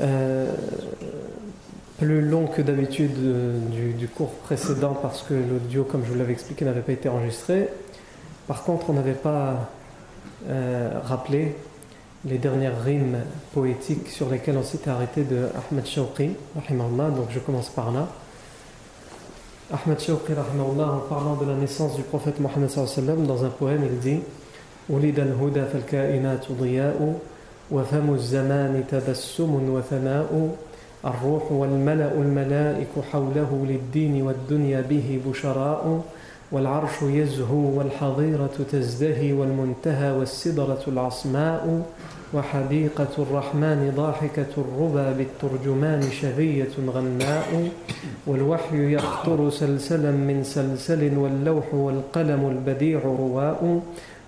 Euh, plus long que d'habitude euh, du, cours précédent parce que l'audio, comme je vous l'avais expliqué, n'avait pas été enregistré. Par contre, on n'avait pas euh, rappelé les dernières rimes poétiques sur lesquelles on s'était arrêté de Ahmed Shawqi, donc je commence par là. Ahmed Shawqi, en parlant de la naissance du prophète Mohammed dans un poème, il dit « Ulid al-huda fal-ka'inat وفم الزمان تبسم وثناء الروح والملأ الملائك حوله للدين والدنيا به بشراء والعرش يزهو والحظيرة تزدهي والمنتهى والسدرة العصماء وحديقة الرحمن ضاحكة الربى بالترجمان شذية غناء والوحي يخطر سلسلا من سلسل واللوح والقلم البديع رواء.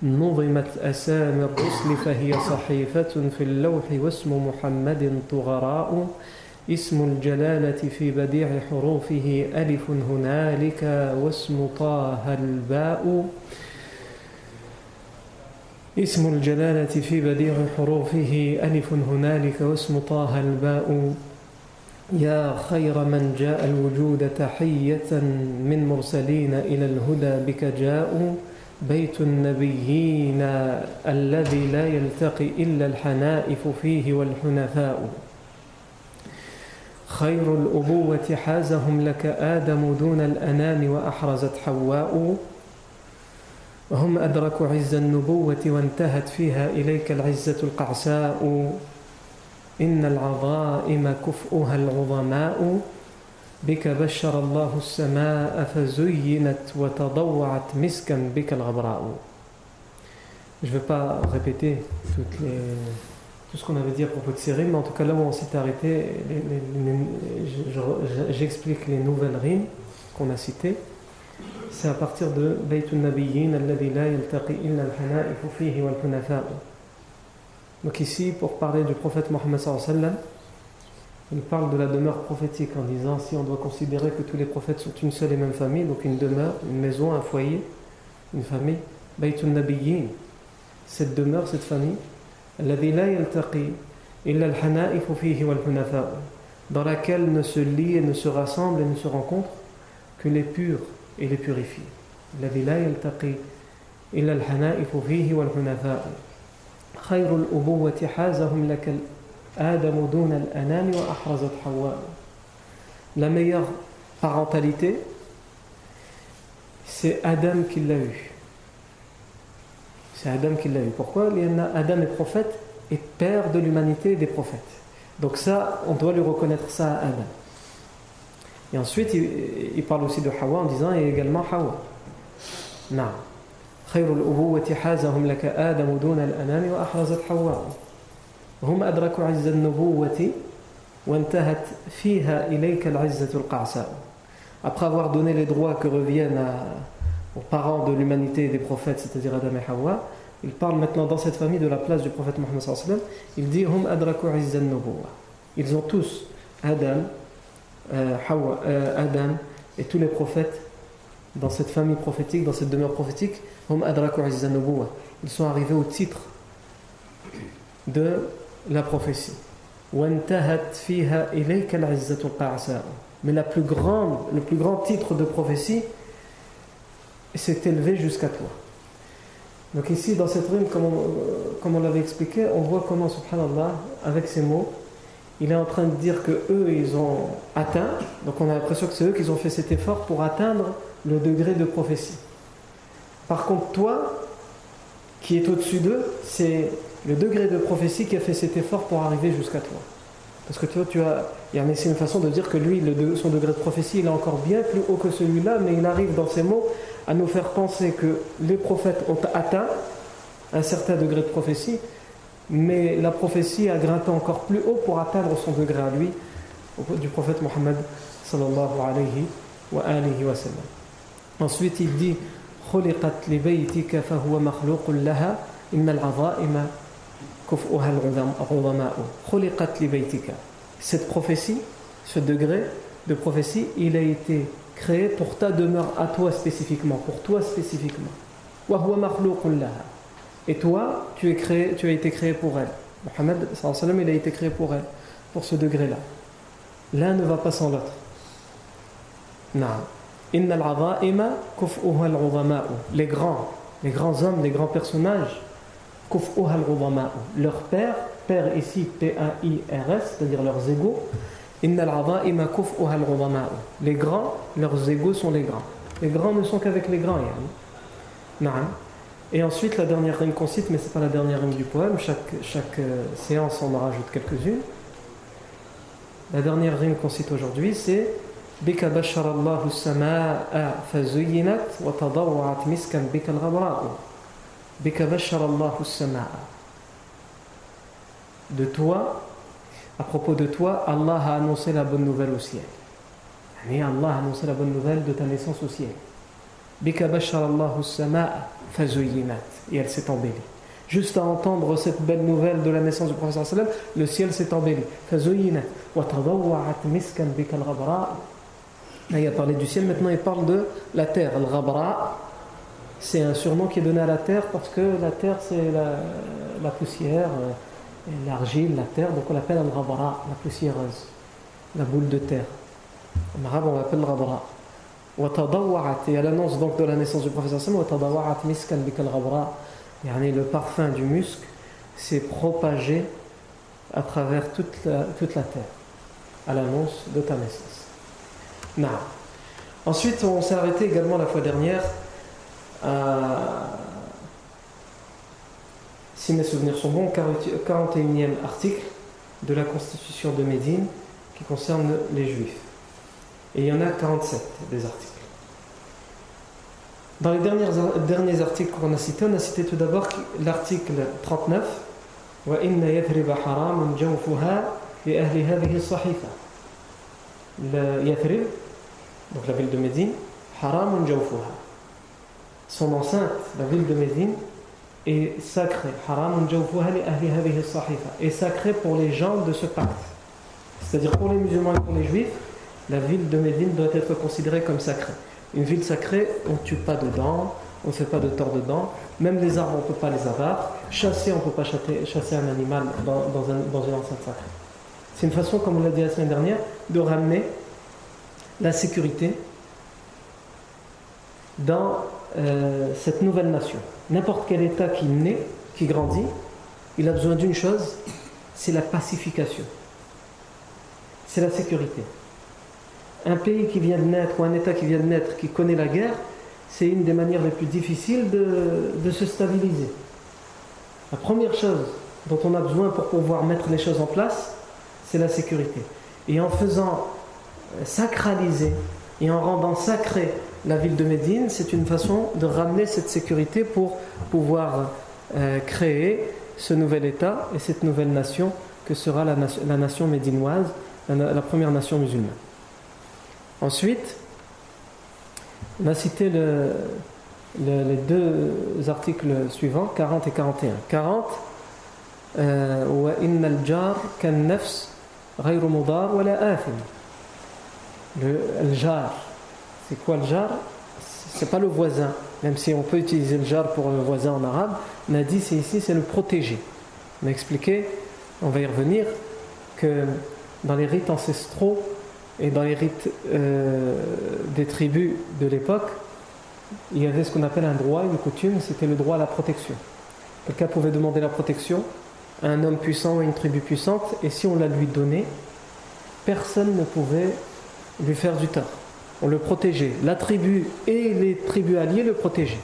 نظمت أسامي الرسل فهي صحيفة في اللوح واسم محمد طغراء. اسم الجلالة في بديع حروفه ألف هنالك واسم طه الباء. اسم الجلالة في بديع حروفه ألف هنالك واسم طه الباء. يا خير من جاء الوجود تحية من مرسلين إلى الهدى بك جاءوا. بيت النبيين الذي لا يلتقي إلا الحنائف فيه والحنفاء. خير الأبوة حازهم لك آدم دون الأنام وأحرزت حواء. وهم أدركوا عز النبوة وانتهت فيها إليك العزة القعساء. إن العظائم كفؤها العظماء. بك بشر الله السماء فزينت وتضوعت مسكا بك الغبراء Je ne vais pas répéter toutes les, tout ce qu'on avait dit à propos de ces rimes, mais en tout cas là où on s'est arrêté, j'explique les nouvelles rimes qu'on a citées. C'est à partir de Baytun Nabiyyin alladhi la yaltaqi illa al-hana'ifu fihi wal Donc ici, pour parler du prophète Mohammed sallallahu alayhi wa sallam, il parle de la demeure prophétique en disant si on doit considérer que tous les prophètes sont une seule et même famille, donc une demeure, une maison, un foyer, une famille, Baytun Nabiyyin, cette demeure, cette famille, dans laquelle ne se lient et ne se rassemblent et ne se rencontrent que les purs et les purifiés. La meilleure parentalité, c'est Adam qui l'a eu. C'est Adam qui l'a eu. Pourquoi? Adam est prophète et père de l'humanité et des prophètes. Donc ça, on doit lui reconnaître ça à Adam. Et ensuite, il, parle aussi de Hawa en disant, et également Hawa. Non. هم أدركوا عز النبوة وانتهت فيها إليك العزة القعساء Après avoir donné les droits que reviennent à, aux parents de l'humanité et des prophètes, c'est-à-dire Adam et Hawa, il parle maintenant dans cette famille de la place du prophète Mohammed sallallahu il dit hum adraku Ils ont tous Adam, euh, Hawa, euh, Adam et tous les prophètes dans cette famille prophétique, dans cette demeure prophétique, ils sont arrivés au titre de la prophétie. Mais plus le plus grand titre de prophétie s'est élevé jusqu'à toi. Donc ici, dans cette rime, comme on, comme on l'avait expliqué, on voit comment, subhanallah, avec ces mots, il est en train de dire que eux, ils ont atteint, donc on a l'impression que c'est eux qui ont fait cet effort pour atteindre le degré de prophétie. Par contre, toi, qui est au-dessus d'eux, c'est le degré de prophétie qui a fait cet effort pour arriver jusqu'à toi. Parce que toi, tu as, c'est une façon de dire que lui, son degré de prophétie, il est encore bien plus haut que celui-là, mais il arrive dans ses mots à nous faire penser que les prophètes ont atteint un certain degré de prophétie, mais la prophétie a grimpé encore plus haut pour atteindre son degré à lui, du prophète Mohammed sallallahu alayhi wa alihi wa. Ensuite, il dit cette prophétie, ce degré de prophétie, il a été créé pour ta demeure à toi spécifiquement, pour toi spécifiquement. Et toi, tu, es créé, tu as été créé pour elle. Mohammed, il a été créé pour elle, pour ce degré-là. L'un ne va pas sans l'autre. Les grands, les grands hommes, les grands personnages, leur père, père ici P-A-I-R-S, c'est-à-dire leurs égaux, les grands, leurs égaux sont les grands. Les grands ne sont qu'avec les grands. Et ensuite, la dernière rime qu'on cite, mais ce n'est pas la dernière rime du poème, chaque, euh, séance on en rajoute quelques-unes. La dernière rime qu'on cite aujourd'hui, c'est بك بشر الله السماء فزينت وتضوعت مسكا بك الغبراء بك بشر الله السماء De toi, à propos de toi, Allah a annoncé la bonne nouvelle au ciel. Et Allah a annoncé la bonne nouvelle de ta naissance au ciel. Bika bashar Allahu sama'a fazuyinat. Et elle s'est embellie. Juste à entendre cette belle nouvelle de la naissance du prophète sallam, le ciel s'est embelli. Fazuyinat. Wa tadawwa'at miskan bika al-ghabra. Là, il a parlé du ciel, maintenant il parle de la terre. Al-Ghabra, c'est un surnom qui est donné à la terre parce que la terre, c'est la, poussière, euh, l'argile, la terre, donc on l'appelle Al-Ghabra, la poussiéreuse, la boule de terre. En arabe, on l'appelle Ghabra. Et à l'annonce donc de la naissance du prophète le parfum du musc s'est propagé à travers toute la, toute la terre à l'annonce de ta naissance. Non. Ensuite, on s'est arrêté également la fois dernière si mes souvenirs sont bons, 41e article de la Constitution de Médine qui concerne les Juifs. Et il y en a 47 des articles. Dans les derniers, derniers articles qu'on a cités, on a cité tout d'abord l'article 39 le Yathrib donc la ville de Médine, Haram Jawfuha. Son enceinte, la ville de Médine, est sacrée. Haram Jawfuha li ahli hadhihi sahifa. Est sacrée pour les gens de ce pacte. C'est-à-dire pour les musulmans et pour les juifs, la ville de Médine doit être considérée comme sacrée. Une ville sacrée, on ne tue pas dedans, on ne fait pas de tort dedans, même les arbres, on ne peut pas les abattre, chasser, on ne peut pas chasser, un animal dans, dans une enceinte sacrée. C'est une façon, comme on l'a dit la semaine dernière, de ramener la sécurité dans euh, cette nouvelle nation. N'importe quel État qui naît, qui grandit, il a besoin d'une chose, c'est la pacification. C'est la sécurité. Un pays qui vient de naître ou un État qui vient de naître, qui connaît la guerre, c'est une des manières les plus difficiles de, de se stabiliser. La première chose dont on a besoin pour pouvoir mettre les choses en place, c'est la sécurité. Et en faisant sacraliser et en rendant sacrée la ville de Médine, c'est une façon de ramener cette sécurité pour pouvoir euh, créer ce nouvel État et cette nouvelle nation que sera la, nation, médinoise, la, première nation musulmane. Ensuite, on a cité les deux articles suivants, 40 et 41. 40, euh, le, jar. C'est quoi le jar? C'est pas le voisin, même si on peut utiliser le jar pour le voisin en arabe, on a dit c'est ici, c'est le protégé. On a expliqué, on va y revenir, que dans les rites ancestraux et dans les rites euh, des tribus de l'époque, il y avait ce qu'on appelle un droit, une coutume, c'était le droit à la protection. Quelqu'un pouvait demander la protection à un homme puissant ou à une tribu puissante, et si on la lui donnait, personne ne pouvait lui faire du tort. On le protégeait. La tribu et les tribus alliées le protégeaient.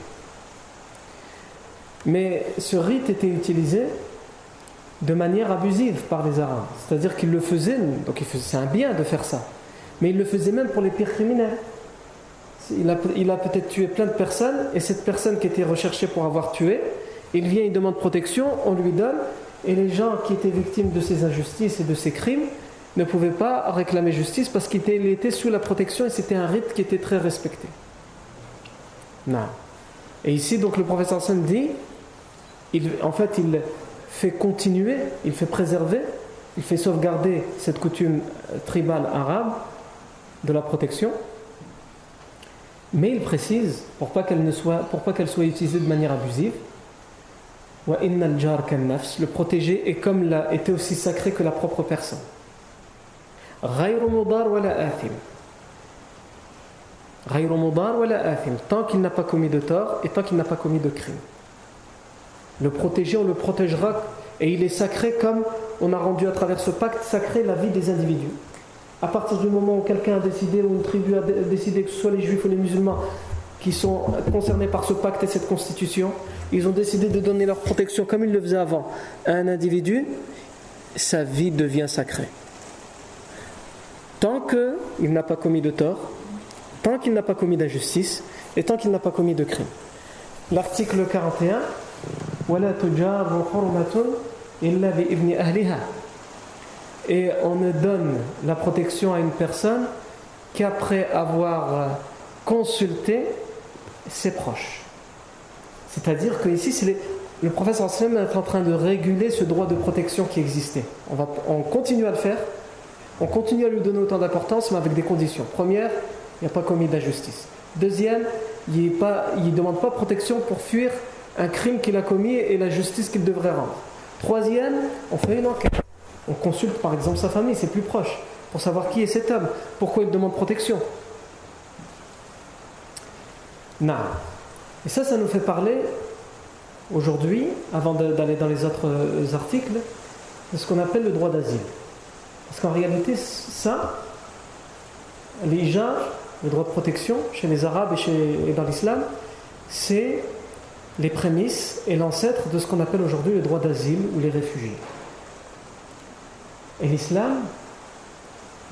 Mais ce rite était utilisé de manière abusive par les Arabes. C'est-à-dire qu'ils le faisaient, donc c'est un bien de faire ça, mais ils le faisaient même pour les pires criminels. Il a, il a peut-être tué plein de personnes, et cette personne qui était recherchée pour avoir tué, il vient, il demande protection, on lui donne, et les gens qui étaient victimes de ces injustices et de ces crimes ne pouvaient pas réclamer justice parce qu'il était, sous la protection et c'était un rite qui était très respecté. Et ici, donc, le professeur Hassan dit, en fait, il fait continuer, il fait préserver, il fait sauvegarder cette coutume tribale arabe de la protection, mais il précise, pour pas qu'elle ne soit, pour pas qu'elle soit utilisée de manière abusive, le protégé est comme la, était aussi sacré que la propre personne. Tant qu'il n'a pas commis de tort et tant qu'il n'a pas commis de crime. Le protégé, on le protégera et il est sacré comme on a rendu à travers ce pacte sacré la vie des individus. À partir du moment où quelqu'un a décidé, ou une tribu a décidé que ce soit les juifs ou les musulmans qui sont concernés par ce pacte et cette constitution, ils ont décidé de donner leur protection comme ils le faisaient avant à un individu, sa vie devient sacrée. Tant qu'il n'a pas commis de tort, tant qu'il n'a pas commis d'injustice et tant qu'il n'a pas commis de crime. L'article 41 et on ne donne la protection à une personne qu'après avoir consulté ses proches. C'est-à-dire que ici, le professeur Sallam est en train de réguler ce droit de protection qui existait. On continue à le faire, on continue à lui donner autant d'importance, mais avec des conditions. Première, il n'y a pas commis d'injustice. Deuxième, il ne demande pas protection pour fuir un crime qu'il a commis et la justice qu'il devrait rendre. Troisième, on fait une enquête. On consulte par exemple sa famille, c'est plus proche, pour savoir qui est cet homme, pourquoi il demande protection. Non. Et ça, ça nous fait parler aujourd'hui, avant d'aller dans les autres euh, articles, de ce qu'on appelle le droit d'asile. Parce qu'en réalité, ça, les gens, le droit de protection chez les Arabes et, dans l'islam, c'est les prémices et l'ancêtre de ce qu'on appelle aujourd'hui le droit d'asile ou les réfugiés. Et l'islam,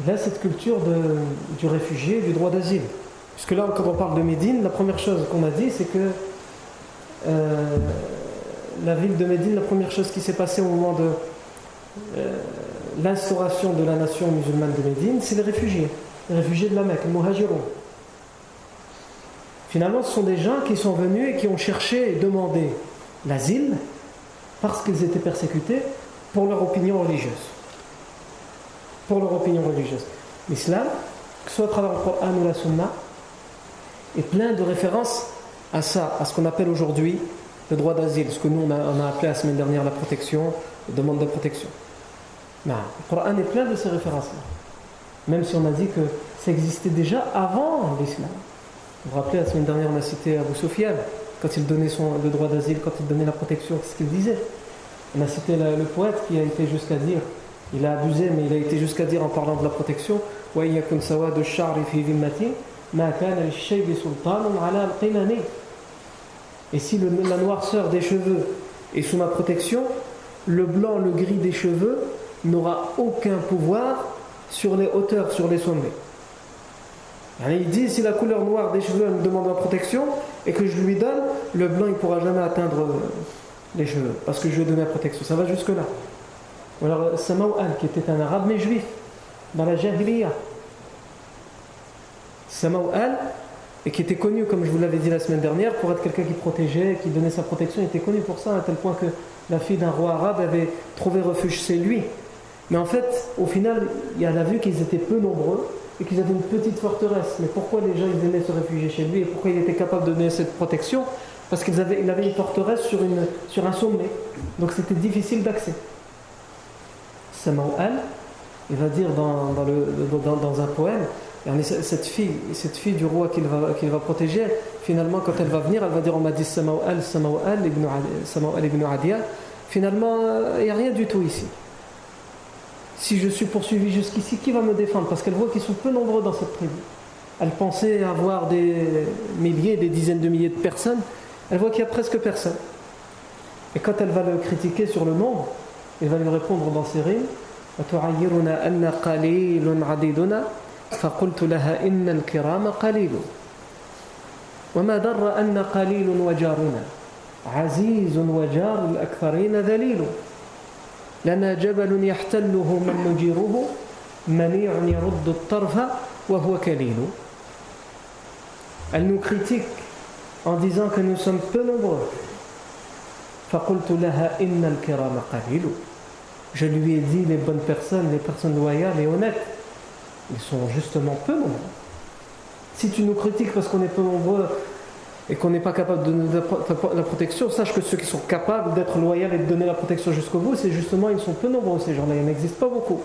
il a cette culture du réfugié, du droit d'asile. Puisque là, quand on parle de Médine, la première chose qu'on a dit, c'est que euh, la ville de Médine, la première chose qui s'est passée au moment de euh, l'instauration de la nation musulmane de Médine, c'est les réfugiés, les réfugiés de la Mecque, les muhajirun. Finalement, ce sont des gens qui sont venus et qui ont cherché et demandé l'asile parce qu'ils étaient persécutés pour leur opinion religieuse. Pour leur opinion religieuse. L'islam, que ce soit à travers le Coran ou la Sunna, et plein de références à ça, à ce qu'on appelle aujourd'hui le droit d'asile, ce que nous on a, appelé la semaine dernière la protection, la demande de protection. Le Coran est plein de ces références-là. Même si on a dit que ça existait déjà avant l'islam. Vous vous rappelez, la semaine dernière, on a cité Abu Sufyan, quand il donnait son, le droit d'asile, quand il donnait la protection, qu'est-ce qu'il disait On a cité le, poète qui a été jusqu'à dire, il a abusé, mais il a été jusqu'à dire en parlant de la protection, et si la noirceur des cheveux est sous ma protection, le blanc, le gris des cheveux n'aura aucun pouvoir sur les hauteurs, sur les sommets. il dit si la couleur noire des cheveux me demande ma protection et que je lui donne, le blanc il ne pourra jamais atteindre les cheveux parce que je lui ai donné la protection. Ça va jusque-là. Alors Al qui était un arabe mais juif, dans la Jahiliya, Al et qui était connu, comme je vous l'avais dit la semaine dernière, pour être quelqu'un qui protégeait, qui donnait sa protection, il était connu pour ça, à tel point que la fille d'un roi arabe avait trouvé refuge chez lui. Mais en fait, au final, il a vu qu'ils étaient peu nombreux, et qu'ils avaient une petite forteresse. Mais pourquoi les gens ils se réfugier chez lui et pourquoi il était capable de donner cette protection? Parce qu'il avait, une forteresse sur, une, sur un sommet. Donc c'était difficile d'accès. Sama'al, il va dire dans, dans, le, dans, dans un poème, cette fille, cette fille du roi qu'il va, va protéger, finalement, quand elle va venir, elle va dire On m'a dit Sama'al, Sama'al ibn Adia. Finalement, il n'y a rien du tout ici si je suis poursuivi jusqu'ici, qui va me défendre? Parce qu'elle voit qu'ils sont peu nombreux dans cette tribu. Elle pensait avoir des milliers, des dizaines de milliers de personnes. Elle voit qu'il n'y a presque personne. Et quand elle va le critiquer sur le nombre, il va lui répondre dans ses rimes لنا جبل يحتله من نجيره منيع يرد الطرف وهو كليل Elle nous critique en disant que nous sommes peu nombreux. فقلت لها إن الكرام قليل Je lui ai dit les bonnes personnes, les personnes loyales et honnêtes, ils sont justement peu nombreux. Si tu nous critiques parce qu'on est peu nombreux, et qu'on n'est pas capable de donner la protection, sache que ceux qui sont capables d'être loyaux et de donner la protection jusqu'au bout, c'est justement, ils sont peu nombreux ces gens-là, il n'existe pas beaucoup.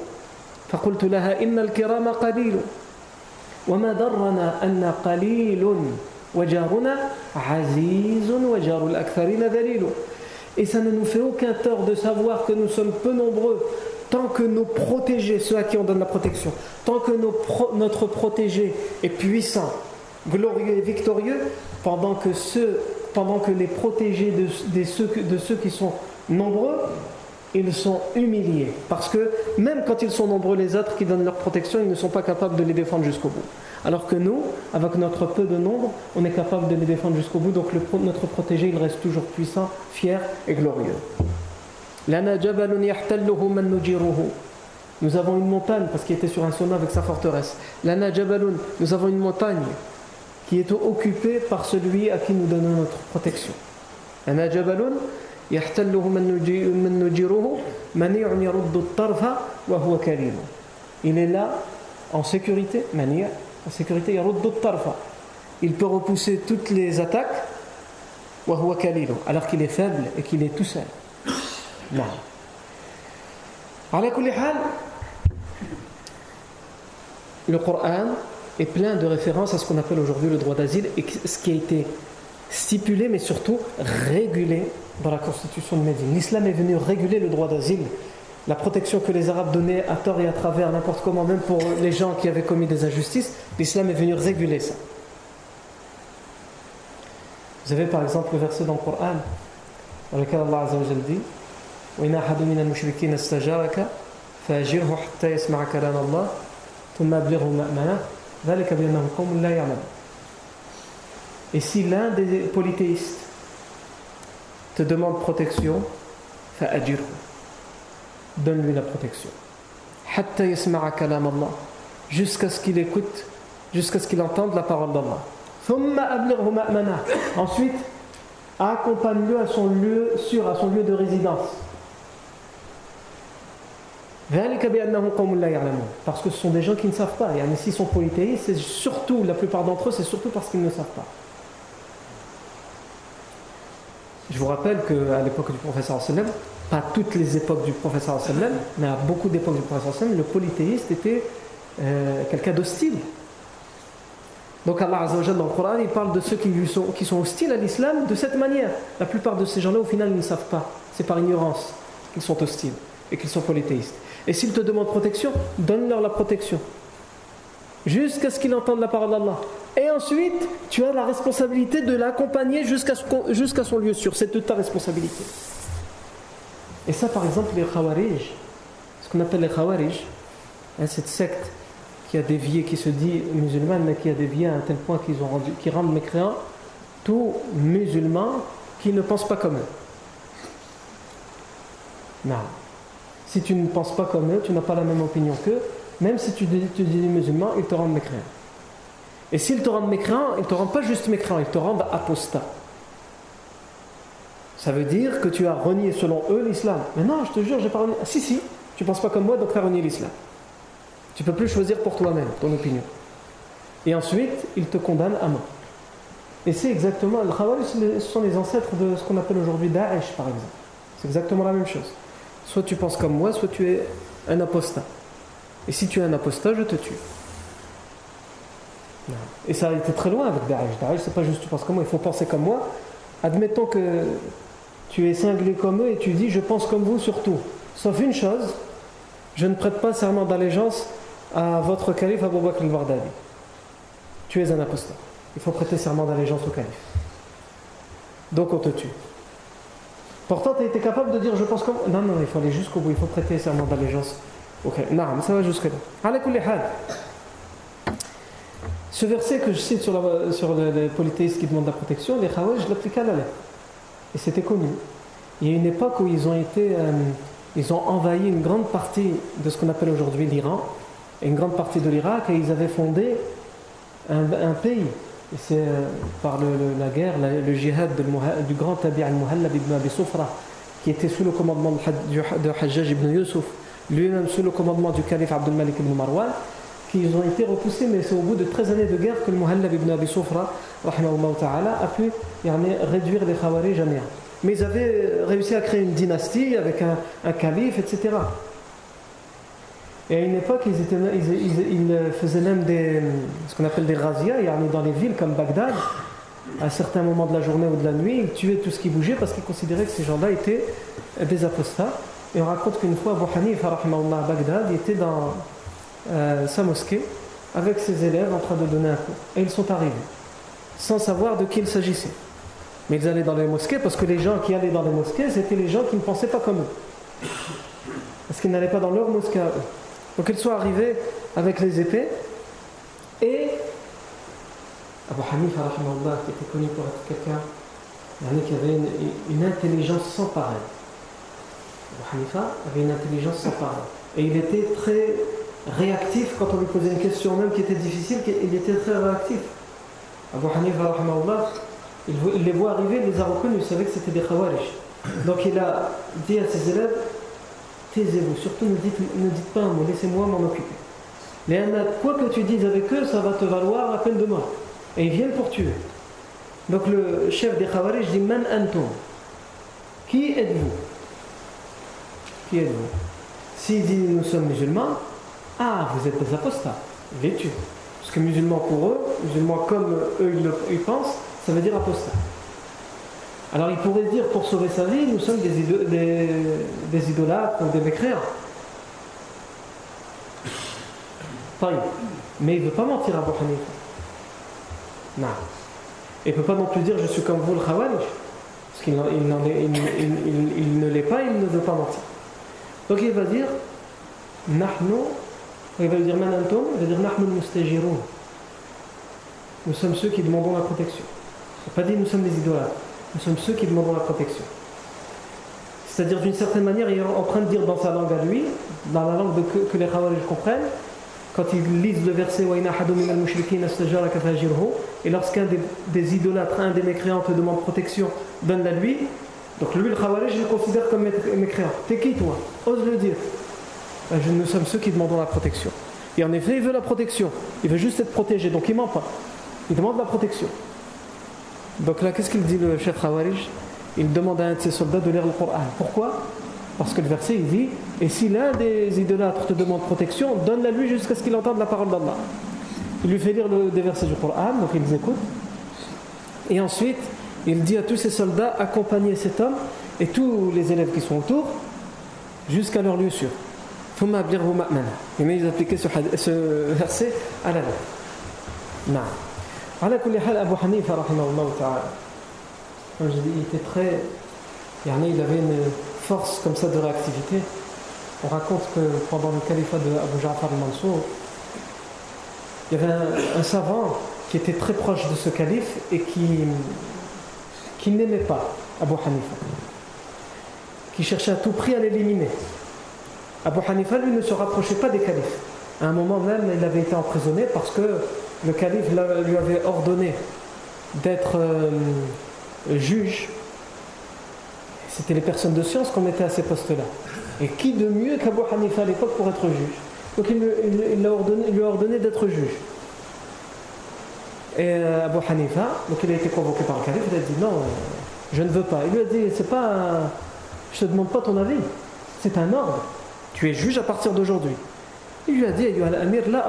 فقلت لها إن الكرام قليل وما درنا أن قليل وجارنا عزيز وجار الأكثرين ذليل Et ça ne nous fait aucun tort de savoir que nous sommes peu nombreux tant que nos protégés, ceux à qui on donne la protection, tant que nos notre protégé est puissant, glorieux et victorieux, pendant que, ceux, les protégés de, ceux, qui sont nombreux, ils sont humiliés. Parce que même quand ils sont nombreux, les autres qui donnent leur protection, ils ne sont pas capables de les défendre jusqu'au bout. Alors que nous, avec notre peu de nombre, on est capable de les défendre jusqu'au bout. Donc notre protégé, il reste toujours puissant, fier et glorieux. Nous avons une montagne, parce qu'il était sur un sommet avec sa forteresse. Nous avons une montagne est occupé par celui à qui nous donnons notre protection. Il est là en sécurité, en sécurité, il peut repousser toutes les attaques alors qu'il est faible et qu'il est tout seul. Le Coran est plein de références à ce qu'on appelle aujourd'hui le droit d'asile et ce qui a été stipulé mais surtout régulé dans la constitution de Médine. L'islam est venu réguler le droit d'asile, la protection que les Arabes donnaient à tort et à travers, n'importe comment, même pour les gens qui avaient commis des injustices, l'islam est venu réguler ça. Vous avez par exemple le verset dans le Coran dans lequel Allah Azza wa dit et si l'un des polythéistes te demande protection, donne-lui la protection. Jusqu'à ce qu'il écoute, jusqu'à ce qu'il entende la parole d'Allah. Ensuite, accompagne-le à son lieu sûr, à son lieu de résidence. Parce que ce sont des gens qui ne savent pas. Et s'ils sont polythéistes, c'est surtout, la plupart d'entre eux, c'est surtout parce qu'ils ne savent pas. Je vous rappelle qu'à l'époque du professeur sallam, pas toutes les époques du professeur sallam, mais à beaucoup d'époques du professeur sallam, le polythéiste était euh, quelqu'un d'hostile. Donc Allah Azzawajal dans le Coran, il parle de ceux qui, sont, qui sont hostiles à l'islam de cette manière. La plupart de ces gens-là, au final, ils ne savent pas. C'est par ignorance qu'ils sont hostiles et qu'ils sont polythéistes. Et s'ils te demandent protection, donne-leur la protection. Jusqu'à ce qu'ils entendent la parole d'Allah. Et ensuite, tu as la responsabilité de l'accompagner jusqu'à son lieu sûr. C'est de ta responsabilité. Et ça, par exemple, les Khawarij, ce qu'on appelle les Khawarij, hein, cette secte qui a dévié, qui se dit musulmane, mais qui a dévié à un tel point qu'ils ont rendent mécréants tout musulmans qui ne pensent pas comme eux. Non. Si tu ne penses pas comme eux, tu n'as pas la même opinion qu'eux, même si tu tu dis musulman, ils te rendent mécréant. Et s'ils te rendent mécréant, ils ne te rendent pas juste mécréant, ils te rendent apostat. Ça veut dire que tu as renié selon eux l'islam. Mais non, je te jure, j'ai pas renié. Si, si, tu ne penses pas comme moi, donc tu as renié l'islam. Tu ne peux plus choisir pour toi-même ton opinion. Et ensuite, il te condamne à mort. Et c'est exactement, le Khawarij, ce sont les ancêtres de ce qu'on appelle aujourd'hui Daesh, par exemple. C'est exactement la même chose. Soit tu penses comme moi, soit tu es un apostat. Et si tu es un apostat, je te tue. Et ça a été très loin avec Daesh. Daesh, c'est pas juste tu penses comme moi, il faut penser comme moi. Admettons que tu es cinglé comme eux et tu dis je pense comme vous surtout. Sauf une chose, je ne prête pas serment d'allégeance à votre calife Abu Bakr al-Baghdadi. Tu es un apostat. Il faut prêter serment d'allégeance au calife. Donc on te tue. Pourtant, tu as été capable de dire je pense comme. Non, non, il faut aller jusqu'au bout, il faut prêter serment d'allégeance calife. Non, ça va jusque-là. Ce verset que je cite sur, les polythéistes qui demandent la protection, les Khawarij, je à la. Et c'était connu. Il y a une époque où ils ont été. Euh, ils ont envahi une grande partie de ce qu'on appelle aujourd'hui l'Iran et une grande partie de l'Irak et ils avaient fondé un, pays. C'est euh, par la guerre, le djihad du grand Tabi al-Muhallab ibn Abi Soufra, qui était sous le commandement de, Hajjaj ibn Yusuf, lui-même sous le commandement du calife Abdul Malik ibn Marwan, qu'ils ont été repoussés, mais c'est au bout de 13 années de guerre que le Muhallab ibn Abi Soufra a pu réduire les Khawarij à Mais ils avaient réussi à créer une dynastie avec un, un calife, etc. Et à une époque, ils, faisaient même des, ce qu'on appelle des razzias, dans les villes comme Bagdad, à certains moments de la journée ou de la nuit, ils tuaient tout ce qui bougeait parce qu'ils considéraient que ces gens-là étaient des apostats. Et on raconte qu'une fois, Abu Hanif, à Bagdad, était dans euh, sa mosquée avec ses élèves en train de donner un cours. Et ils sont arrivés, sans savoir de qui il s'agissait. Mais ils allaient dans les mosquées parce que les gens qui allaient dans les mosquées, c'était les gens qui ne pensaient pas comme eux. Parce qu'ils n'allaient pas dans leur mosquée à eux. Donc ils sont arrivés avec les épées et Abu Hanifa, qui était connu pour être quelqu'un qui avait une, intelligence sans pareil. Abu Hanifa avait une intelligence sans pareil. Et il était très réactif quand on lui posait une question même qui était difficile, il était très réactif. Abu Hanifa, il, il les voit arriver, il les a reconnus, il savait que c'était des Khawarij. Donc il a dit à ses élèves taisez-vous, surtout ne dites, pas un mot, laissez-moi m'en occuper. Mais quoi que tu dises avec eux, ça va te valoir la peine de mort. Et ils viennent pour tuer. Donc le chef des Khawarij dit Man antum? Qui êtes-vous? Qui êtes-vous? S'il dit nous sommes musulmans, ah, vous êtes des apostats, les tue. Parce que musulmans pour eux, musulmans comme eux ils, pensent, ça veut dire apostat. Alors il pourrait dire pour sauver sa vie, nous sommes des, idolâtres ou des mécréants. Mais il ne veut pas mentir à Abu Hanifa. Non. Il ne peut pas non plus dire je suis comme vous le Khawarij. Parce qu'il il, ne l'est pas, il ne veut pas mentir. Donc il va dire Nahnu, il va dire Manantum, il va dire Nahnu. Nous sommes ceux qui demandons la protection. Il n'a pas dit nous sommes des idolâtres. Nous sommes ceux qui demandons la protection. C'est-à-dire d'une certaine manière, il est en train de dire dans sa langue à lui, dans la langue que, les Khawarij comprennent, quand ils lisent le verset et lorsqu'un des, idolâtres, un des mécréants te demande protection, donne-la lui. Donc lui, le Khawarij, je le considère comme mécréant. T'es qui toi? Ose le dire. Ben, nous sommes ceux qui demandons la protection. Et en effet, il veut la protection. Il veut juste être protégé, donc il ment pas. Il demande la protection. Donc là, qu'est-ce qu'il dit le chef Khawarij? Il demande à un de ses soldats de lire le Coran. Pourquoi? Parce que le verset il dit Et si l'un des idolâtres te demande protection, donne-la lui jusqu'à ce qu'il entende la parole d'Allah. Il lui fait lire le, des versets du Coran, donc ils écoutent. Et ensuite, il dit à tous ses soldats accompagnez cet homme et tous les élèves qui sont autour jusqu'à leur lieu sûr. Et mais ils appliquaient ce, ce verset à la lettre. Abu Hanifa, comme je dis. Il avait une force comme ça de réactivité. On raconte que pendant le califat de Abu Ja'far al-Mansour, il y avait un, savant qui était très proche de ce calife et qui, qui n'aimait pas Abu Hanifa, qui cherchait à tout prix à l'éliminer. Abu Hanifa, lui, ne se rapprochait pas des califes. À un moment même, il avait été emprisonné parce que le calife lui avait ordonné d'être euh, juge. C'était les personnes de science qu'on mettait à ces postes-là. Et qui de mieux qu'Abu Hanifa à l'époque pour être juge? Donc il, lui a ordonné d'être juge. Et euh, Abu Hanifa, donc il a été convoqué par le calife, il a dit non, je ne veux pas. Il lui a dit, c'est pas, je te demande pas ton avis, c'est un ordre. Tu es juge à partir d'aujourd'hui. Il lui a dit, amir la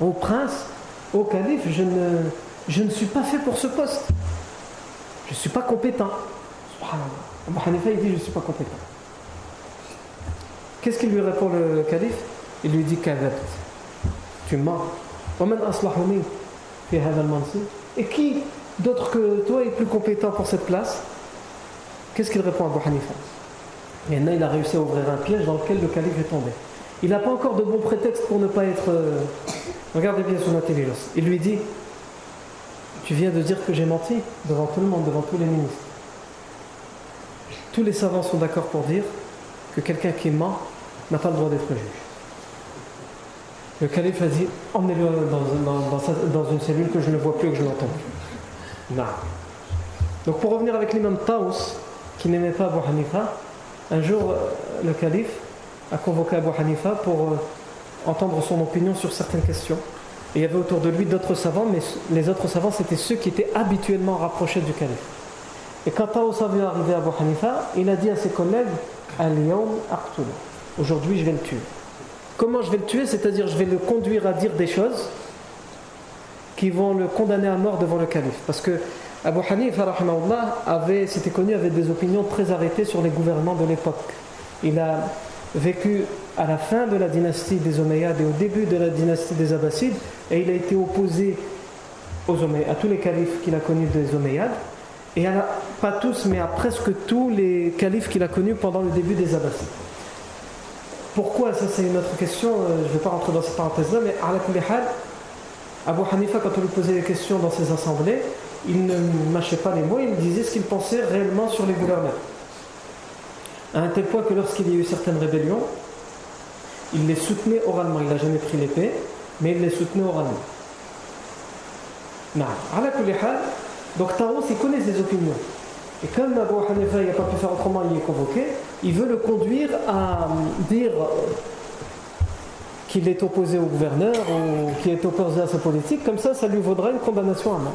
Au prince, au calife, je ne, suis pas fait pour ce poste. Je ne suis pas compétent. Abu il dit, je ne suis pas compétent. Qu'est-ce qu'il lui répond le calife? Il lui dit, Kadabt, tu mens. Et qui d'autre que toi est plus compétent pour cette place? Qu'est-ce qu'il répond à Abu Hanifa? Et là, il a réussi à ouvrir un piège dans lequel le calife est tombé. Il n'a pas encore de bons prétextes pour ne pas être. Euh, regardez bien son intelligence. Il lui dit Tu viens de dire que j'ai menti devant tout le monde, devant tous les ministres. Tous les savants sont d'accord pour dire que quelqu'un qui ment n'a pas le droit d'être juge. Le calife a dit Emmenez-le dans, dans, une cellule que je ne vois plus et que je n'entends plus. Non. Donc pour revenir avec l'imam Taous, qui n'aimait pas Abu Hanifa, un jour euh, le calife a convoqué Abu Hanifa pour euh, entendre son opinion sur certaines questions. Il y avait autour de lui d'autres savants, mais les autres savants c'était ceux qui étaient habituellement rapprochés du calife. Et quand Taous a vu arriver Abu Hanifa, il a dit à ses collègues Aujourd'hui je vais le tuer. Comment je vais le tuer? C'est-à-dire, je vais le conduire à dire des choses qui vont le condamner à mort devant le calife. Parce que Abu Hanifa, avait, c'était connu, avait des opinions très arrêtées sur les gouvernements de l'époque. Il a vécu à la fin de la dynastie des Omeyyades et au début de la dynastie des Abbassides, et il a été opposé aux à tous les califes qu'il a connus des Omeyyades, et à, pas tous, mais à presque tous les califes qu'il a connus pendant le début des Abbassides. Pourquoi? Ça, c'est une autre question. Euh, je ne vais pas rentrer dans cette parenthèse-là, mais à la Abu Hanifa, quand on lui posait des questions dans ses assemblées, il ne mâchait pas les mots, il disait ce qu'il pensait réellement sur les gouverneurs. À un tel point que lorsqu'il y a eu certaines rébellions, il les soutenait oralement. Il n'a jamais pris l'épée, mais il les soutenait oralement. Non. Donc Taros, il connaît ses opinions. Et comme Abu Hanifa n'a pas pu faire autrement, il est convoqué, il veut le conduire à dire qu'il est opposé au gouverneur ou qu'il est opposé à sa politique, comme ça, ça lui vaudra une condamnation à mort.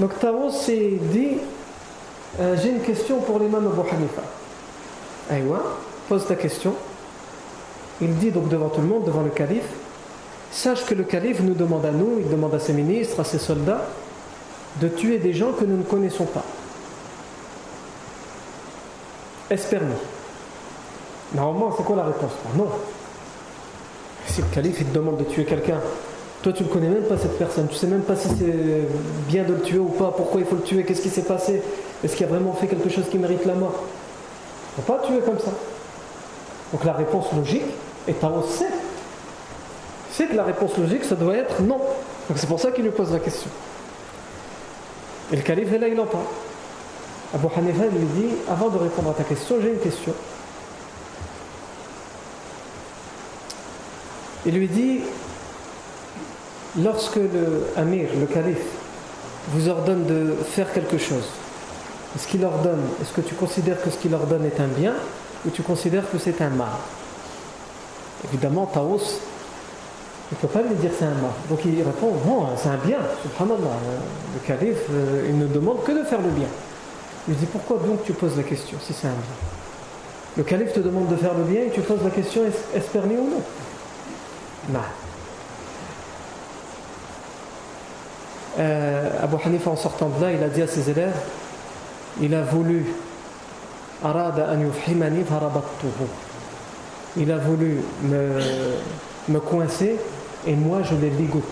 Donc Taro s'est dit euh, J'ai une question pour l'imam Abu Hanifa. Aïwa, pose ta question. Il dit donc devant tout le monde, devant le calife Sache que le calife nous demande à nous, il demande à ses ministres, à ses soldats, de tuer des gens que nous ne connaissons pas. Est-ce permis Normalement, c'est quoi la réponse? Non. Si le calife il te demande de tuer quelqu'un, toi tu ne connais même pas cette personne, tu sais même pas si c'est bien de le tuer ou pas, pourquoi il faut le tuer, qu'est-ce qui s'est passé, est-ce qu'il a vraiment fait quelque chose qui mérite la mort Il ne faut pas tuer comme ça. Donc la réponse logique est à sait. C'est que la réponse logique, ça doit être non. Donc c'est pour ça qu'il lui pose la question. Et le calife là, il entend. Abu Hanifa lui dit Avant de répondre à ta question, j'ai une question. Il lui dit Lorsque le Amir, le calife, vous ordonne de faire quelque chose, est-ce qu'il ordonne, est-ce que tu considères que ce qu'il ordonne est un bien ou tu considères que c'est un mal? Évidemment, Taos il ne peut pas lui dire c'est un mal. Donc il répond non, c'est un bien, subhanallah. Le calife, euh, il ne demande que de faire le bien. Il dit pourquoi donc tu poses la question si c'est un bien? Le calife te demande de faire le bien et tu poses la question est-ce permis ou non? Non. Euh, Abu Hanifa en sortant de là, il a dit à ses élèves il a voulu il a voulu me, me coincer et moi je l'ai ligoté.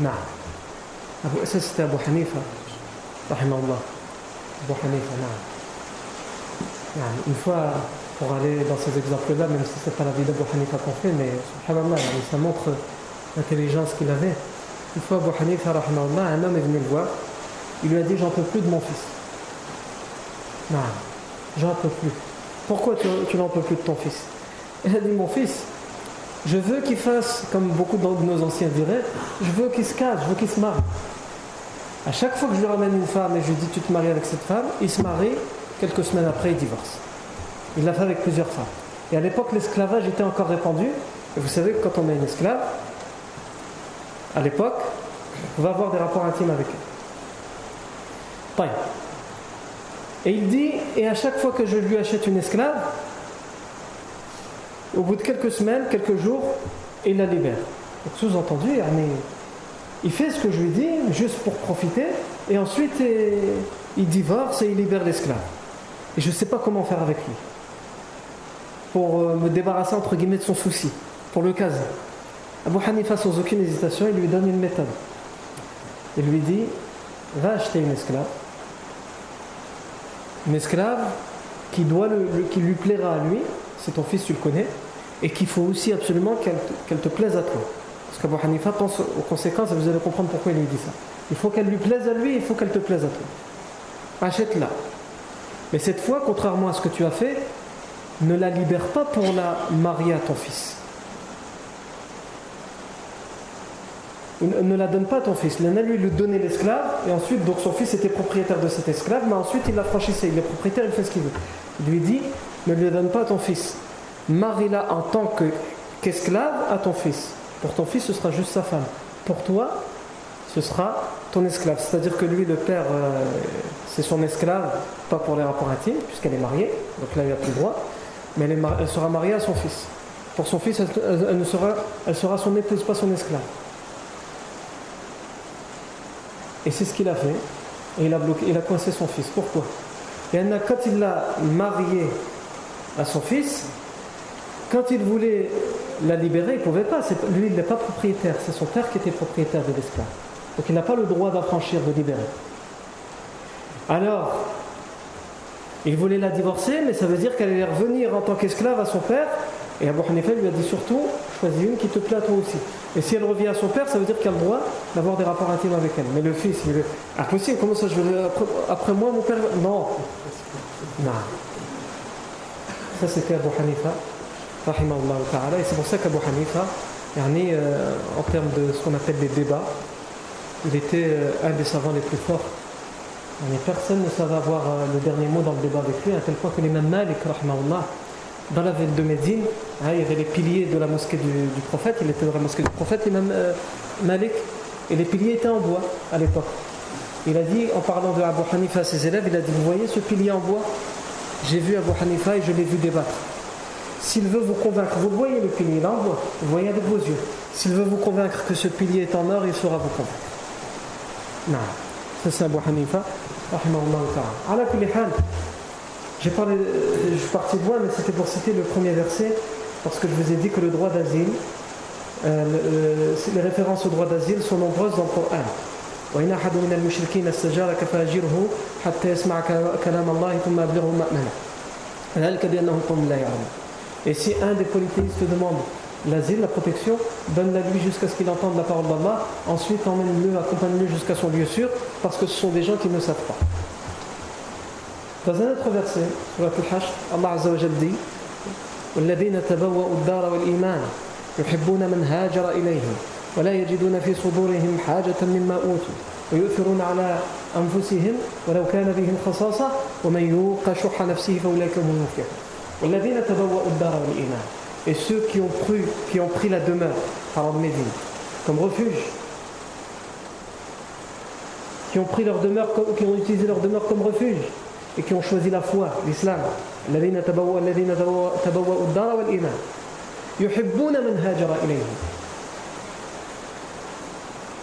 Non. Ça c'était Abu Hanifa. Abu Hanifa. Une fois, pour aller dans ces exemples-là, même si c'est pas la vie d'Abu Hanifa qu'on fait, mais ça montre l'intelligence qu'il avait. Une fois, Abu Hanifa, un homme est venu le voir, il lui a dit J'en peux plus de mon fils. Non, j'en peux plus. Pourquoi tu, n'en peux plus de ton fils? Il a dit Mon fils, je veux qu'il fasse, comme beaucoup de nos anciens diraient, je veux qu'il se casse, je veux qu'il se marie. À chaque fois que je lui ramène une femme et je lui dis tu te maries avec cette femme, il se marie, quelques semaines après il divorce. Il l'a fait avec plusieurs femmes. Et à l'époque, l'esclavage était encore répandu. Et vous savez que quand on a une esclave, à l'époque, on va avoir des rapports intimes avec elle. Et il dit, et à chaque fois que je lui achète une esclave, au bout de quelques semaines, quelques jours, il la libère. Sous-entendu, il fait ce que je lui dis, juste pour profiter, et ensuite il divorce et il libère l'esclave. Et je ne sais pas comment faire avec lui. Pour euh, me débarrasser entre guillemets de son souci, pour le cas. Abu Hanifa, sans aucune hésitation, il lui donne une méthode. Il lui dit Va acheter une esclave. Une esclave qui, doit qui lui plaira à lui, c'est ton fils, tu le connais, et qu'il faut aussi absolument qu'elle te plaise à toi. Parce qu'Abu Hanifa pense aux conséquences et vous allez comprendre pourquoi il lui dit ça. Il faut qu'elle lui plaise à lui, il faut qu'elle te plaise à toi. Achète-la. Mais cette fois, contrairement à ce que tu as fait, ne la libère pas pour la marier à ton fils. Ne la donne pas à ton fils. L'un lui lui donnait l'esclave, et ensuite, donc son fils était propriétaire de cet esclave, mais ensuite il l'a franchissé. Il est propriétaire, il fait ce qu'il veut. Il lui dit Ne lui donne pas à ton fils. Marie-la en tant qu'esclave à ton fils. Pour ton fils, ce sera juste sa femme. Pour toi, ce sera ton esclave. C'est-à-dire que lui, le père, euh, c'est son esclave, pas pour les rapports intimes, puisqu'elle est mariée, donc là, il n'a plus le droit, mais elle, sera mariée à son fils. Pour son fils, elle, ne sera, elle sera son épouse, pas son esclave. Et c'est ce qu'il a fait. Et il a bloqué, il a coincé son fils. Pourquoi? Et quand il l'a mariée à son fils, quand il voulait la libérer, il ne pouvait pas. Lui, il n'est pas propriétaire. C'est son père qui était propriétaire de l'esclave. Donc il n'a pas le droit d'affranchir, de libérer. Alors, il voulait la divorcer, mais ça veut dire qu'elle allait revenir en tant qu'esclave à son père. Et Abu Hanifa lui a dit surtout, choisis une qui te plaît à toi aussi. Et si elle revient à son père, ça veut dire qu'elle a le droit d'avoir des rapports intimes avec elle. Mais le fils, il est impossible. Comment ça, je veux après, moi, mon père Non. Non. Ça, c'était Abu Hanifa. Et c'est pour ça qu'Abu Hanifa, euh, en termes de ce qu'on appelle des débats, il était euh, un des savants les plus forts. personne ne savait avoir euh, le dernier mot dans le débat avec lui, à tel point que l'imam Malik, dans la ville de Médine, hein, il y avait les piliers de la mosquée du, prophète, il était dans la mosquée du prophète, l'imam euh, Malik, et les piliers étaient en bois à l'époque. Il a dit, en parlant de Abu Hanifa à ses élèves, il a dit, vous voyez ce pilier en bois? J'ai vu Abu Hanifa et je l'ai vu débattre. S'il veut vous convaincre, vous voyez le pilier, là en bois, vous voyez avec vos yeux. S'il veut vous convaincre que ce pilier est en or, il saura vous convaincre. Non. Ça c'est Abu Hanifa. J'ai parlé, je suis parti de loin, mais c'était pour citer le premier verset, parce que je vous ai dit que le droit d'asile, euh, euh, les références au droit d'asile sont nombreuses dans le Coran. وإن أحد من المشركين استجارك فأجره حتى يسمع كلام الله ثم أبلغه مأمنه ذلك بأنهم قوم لا يعلمون Et si un des polythéistes te demande l'asile, la protection, donne-la lui jusqu'à ce qu'il entende la parole d'Allah, ensuite emmène-le, accompagne-le jusqu'à son lieu sûr, parce que ce sont des gens qui ne savent pas. Dans un autre verset, sur Al-Hashr, Allah Azza wa Jal dit والذين تبوأوا الدار والإيمان يحبون من هاجر إليهم ولا يجدون في صدورهم حاجة مما أوتوا ويؤثرون على أنفسهم ولو كان بهم خصاصة ومن يوق شح نفسه فأولئك هم المفلحون والذين تبوأوا الدار والإيمان et ceux qui ont, pris, qui ont pris la demeure, par Médine, comme refuge, qui ont pris leur demeure, qui ont utilisé leur demeure comme refuge et qui ont choisi la foi, l'islam.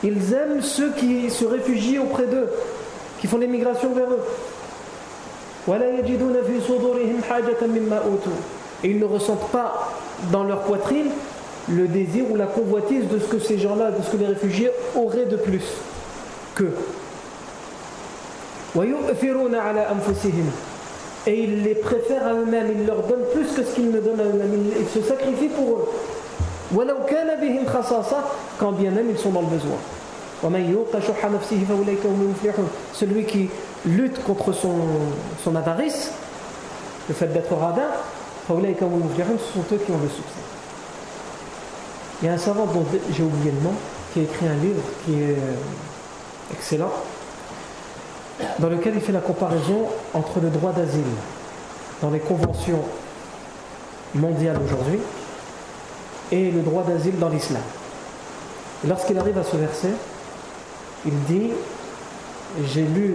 Ils aiment ceux qui se réfugient auprès d'eux, qui font l'émigration vers eux. Et ils ne ressentent pas dans leur poitrine le désir ou la convoitise de ce que ces gens-là, de ce que les réfugiés auraient de plus que. Et ils les préfèrent à eux-mêmes, ils leur donnent plus que ce qu'ils ne donnent à eux-mêmes, ils se sacrifient pour eux. Quand bien même ils sont dans le besoin. Celui qui lutte contre son, son avarice, le fait d'être radin, ce sont eux qui ont le succès. Il y a un savant dont j'ai oublié le nom, qui a écrit un livre qui est euh, excellent, dans lequel il fait la comparaison entre le droit d'asile dans les conventions mondial aujourd'hui et le droit d'asile dans l'islam. Lorsqu'il arrive à ce verset, il dit j'ai lu,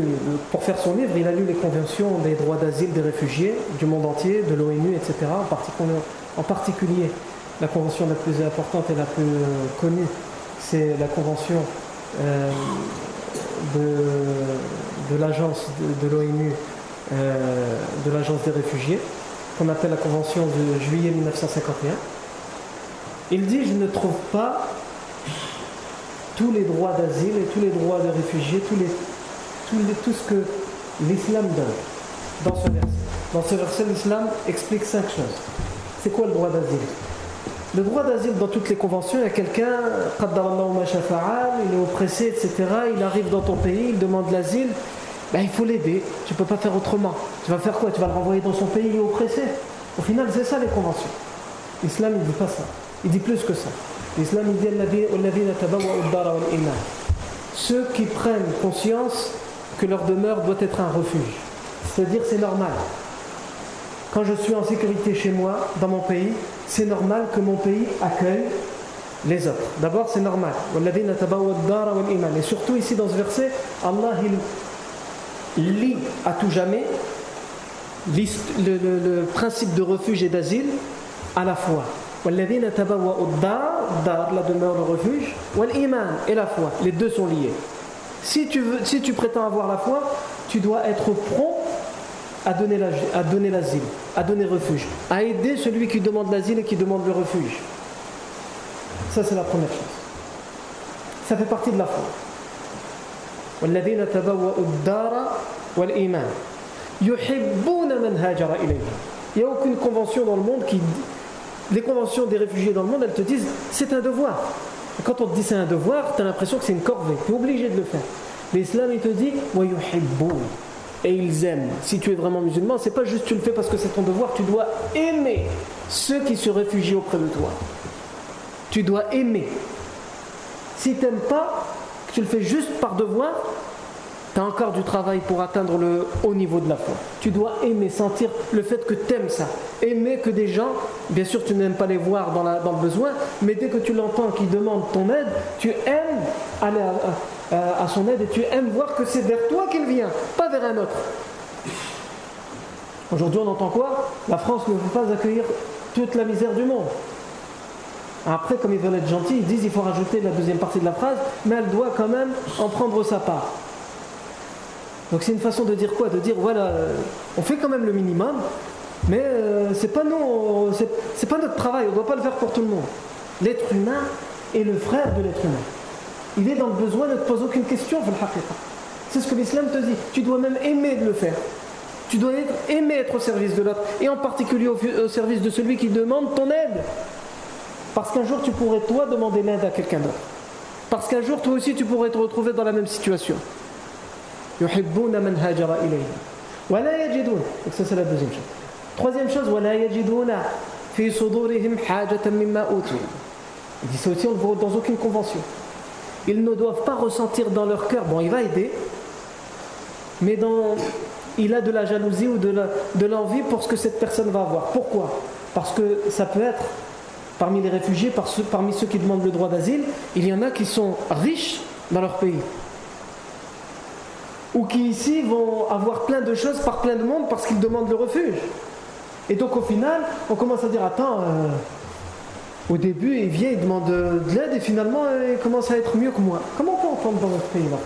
pour faire son livre, il a lu les conventions des droits d'asile des réfugiés du monde entier, de l'ONU, etc. En particulier, la convention la plus importante et la plus connue, c'est la convention euh, de, l'agence de, l'ONU, euh, de l'agence des réfugiés, qu'on appelle la convention de juillet 1951. Il dit, je ne trouve pas tous les droits d'asile et tous les droits de réfugiés, tout, ce que l'islam donne dans ce verset. Dans ce verset, l'islam explique cinq choses. C'est quoi le droit d'asile? Le droit d'asile, dans toutes les conventions, il y a quelqu'un, il est oppressé, etc. Il arrive dans ton pays, il demande l'asile. Ben, il faut l'aider. Tu ne peux pas faire autrement. Tu vas faire quoi? Tu vas le renvoyer dans son pays, il est oppressé. Au final, c'est ça les conventions. L'islam, il ne dit pas ça. Il dit plus que ça. L'islam, il dit ceux qui prennent conscience que leur demeure doit être un refuge. C'est-à-dire c'est normal. Quand je suis en sécurité chez moi, dans mon pays, c'est normal que mon pays accueille les autres. D'abord, c'est normal. Et surtout ici dans ce verset, Allah il lit à tout jamais le, principe de refuge et d'asile à la fois. la demeure, le refuge, et la foi. Les deux sont liés. Si tu, si tu prétends avoir la foi, tu dois être prompt à donner l'asile, à donner refuge, à aider celui qui demande l'asile et qui demande le refuge. Ça, c'est la première chose. Ça fait partie de la foi. Il n'y a aucune convention dans le monde qui. Les conventions des réfugiés dans le monde, elles te disent c'est un devoir quand on te dit c'est un devoir, tu as l'impression que c'est une corvée. Tu es obligé de le faire. L'islam, il te dit et ils aiment. Si tu es vraiment musulman, c'est pas juste tu le fais parce que c'est ton devoir, tu dois aimer ceux qui se réfugient auprès de toi. Tu dois aimer. Si tu n'aimes pas, que tu le fais juste par devoir, tu as encore du travail pour atteindre le haut niveau de la foi. Tu dois aimer, sentir le fait que tu aimes ça. Aimer que des gens, bien sûr tu n'aimes pas les voir dans, le besoin, mais dès que tu l'entends qui demande ton aide, tu aimes aller à, son aide et tu aimes voir que c'est vers toi qu'il vient, pas vers un autre. Aujourd'hui on entend quoi? La France ne veut pas accueillir toute la misère du monde. Après, comme ils veulent être gentils, ils disent qu'il faut rajouter la deuxième partie de la phrase, mais elle doit quand même en prendre sa part. Donc c'est une façon de dire quoi? De dire voilà, on fait quand même le minimum, mais euh, c'est pas c'est pas notre travail, on ne doit pas le faire pour tout le monde. L'être humain est le frère de l'être humain il est dans le besoin, ne te pose aucune question, c'est ce que l'islam te dit. Tu dois même aimer de le faire. Tu dois aimer être au service de l'autre, et en particulier au, service de celui qui demande ton aide. Parce qu'un jour, tu pourrais, toi, demander l'aide à quelqu'un d'autre. Parce qu'un jour, toi aussi, tu pourrais te retrouver dans la même situation. Donc ça, c'est la deuxième chose. Troisième chose, Il dit ça aussi, dans aucune convention ils ne doivent pas ressentir dans leur cœur. Bon il va aider. Mais il a de la jalousie ou de l'envie pour ce que cette personne va avoir. Pourquoi? Parce que ça peut être parmi les réfugiés parmi ceux qui demandent le droit d'asile il y en a qui sont riches dans leur pays. Ou qui ici vont avoir plein de choses par plein de monde parce qu'ils demandent le refuge. Et donc au final, on commence à dire attends, euh, au début il vient, il demande de l'aide et finalement il commence à être mieux que moi. Comment on peut entendre dans notre pays là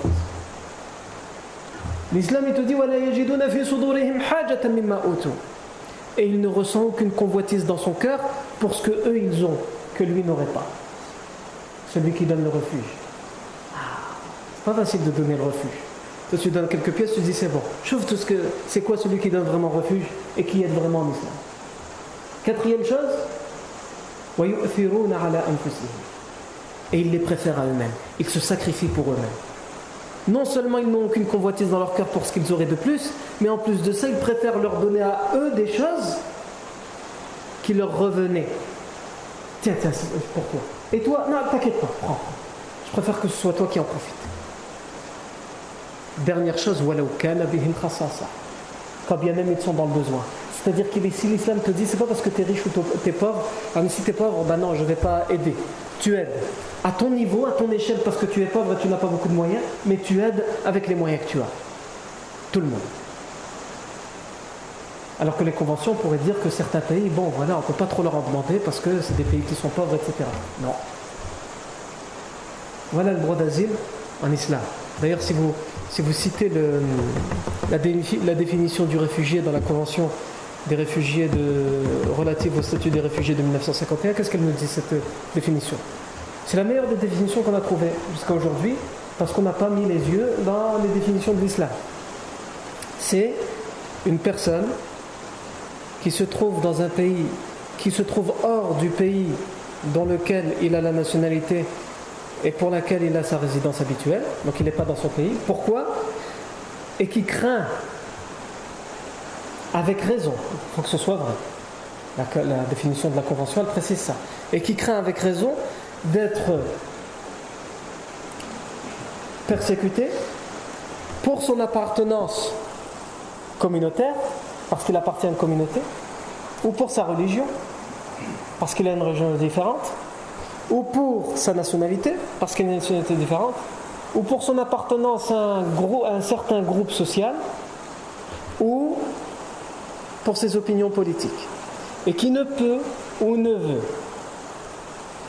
L'islam il te dit et il ne ressent aucune convoitise dans son cœur pour ce que eux ils ont que lui n'aurait pas. Celui qui donne le refuge. Ah, c'est pas facile de donner le refuge. Toi, tu donnes quelques pièces, tu dis c'est bon. Chauffe tout ce que. C'est quoi celui qui donne vraiment refuge et qui aide vraiment en islam? Quatrième chose, et ils les préfèrent à eux-mêmes. Ils se sacrifient pour eux-mêmes. Non seulement ils n'ont aucune convoitise dans leur cœur pour ce qu'ils auraient de plus, mais en plus de ça, ils préfèrent leur donner à eux des choses qui leur revenaient. Tiens, tiens, pour toi. Et toi, non, t'inquiète pas, prends. Je préfère que ce soit toi qui en profites. Dernière chose, quand bien même ils sont dans le besoin. C'est-à-dire que si l'islam te dit, c'est pas parce que tu es riche ou tu es pauvre, ah, mais si tu es pauvre, ben non, je ne vais pas aider. Tu aides. À ton niveau, à ton échelle, parce que tu es pauvre et tu n'as pas beaucoup de moyens, mais tu aides avec les moyens que tu as. Tout le monde. Alors que les conventions pourraient dire que certains pays, bon voilà, on ne peut pas trop leur en demander parce que c'est des pays qui sont pauvres, etc. Non. Voilà le droit d'asile en islam. D'ailleurs, si vous, si vous citez la, définition du réfugié dans la Convention des réfugiés de, relative au statut des réfugiés de 1951, qu'est-ce qu'elle nous dit cette définition? C'est la meilleure des définitions qu'on a trouvées jusqu'à aujourd'hui parce qu'on n'a pas mis les yeux dans les définitions de l'islam. C'est une personne qui se trouve dans un pays, qui se trouve hors du pays dans lequel il a la nationalité et pour laquelle il a sa résidence habituelle, donc il n'est pas dans son pays. Pourquoi? Et qui craint, avec raison, il faut que ce soit vrai, la, définition de la Convention, elle précise ça, et qui craint avec raison d'être persécuté pour son appartenance communautaire, parce qu'il appartient à une communauté, ou pour sa religion, parce qu'il a une religion différente, ou pour sa nationalité, parce qu'il a une nationalité différente, ou pour son appartenance à un certain groupe social, ou pour ses opinions politiques, et qui ne peut ou ne veut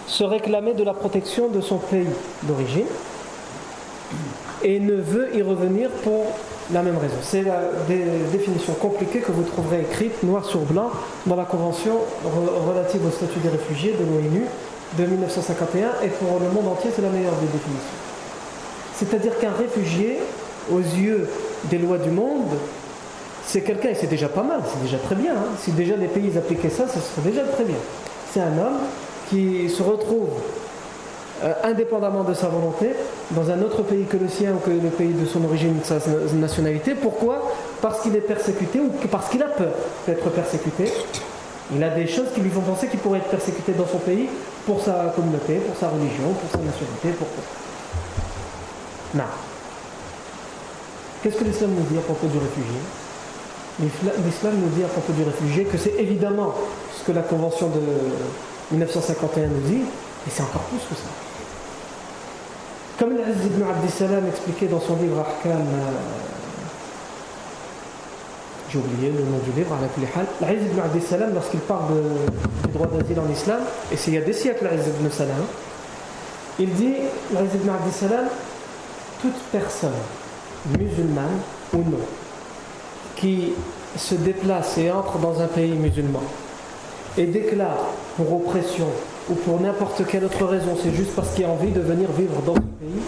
se réclamer de la protection de son pays d'origine, et ne veut y revenir pour la même raison. C'est la définition compliquée que vous trouverez écrite noir sur blanc dans la Convention relative au statut des réfugiés de l'ONU de 1951 et pour le monde entier c'est la meilleure des définitions. C'est-à-dire qu'un réfugié, aux yeux des lois du monde, c'est quelqu'un, et c'est déjà pas mal, c'est déjà très bien. Hein. Si déjà les pays appliquaient ça, ce serait déjà très bien. C'est un homme qui se retrouve euh, indépendamment de sa volonté, dans un autre pays que le sien ou que le pays de son origine, de sa nationalité. Pourquoi? Parce qu'il est persécuté ou parce qu'il a peur d'être persécuté. Il a des choses qui lui font penser qu'il pourrait être persécuté dans son pays pour sa communauté, pour sa religion, pour sa nationalité, pourquoi Non. Qu'est-ce que l'islam nous dit à propos du réfugié? L'islam nous dit à propos du réfugié que c'est évidemment ce que la convention de 1951 nous dit, et c'est encore plus que ça. Comme l'Aziz ibn Abdissalam expliquait dans son livre Ahkam, euh, j'ai oublié le nom du livre, l'Aziz ibn Abdissalam, lorsqu'il parle du droit d'asile en islam, et c'est il y a des siècles l'Aziz ibn Salam, il dit, l'Aziz ibn Abdissalam, toute personne, musulmane ou non, qui se déplace et entre dans un pays musulman et déclare pour oppression ou pour n'importe quelle autre raison, c'est juste parce qu'il a envie de venir vivre dans ce pays,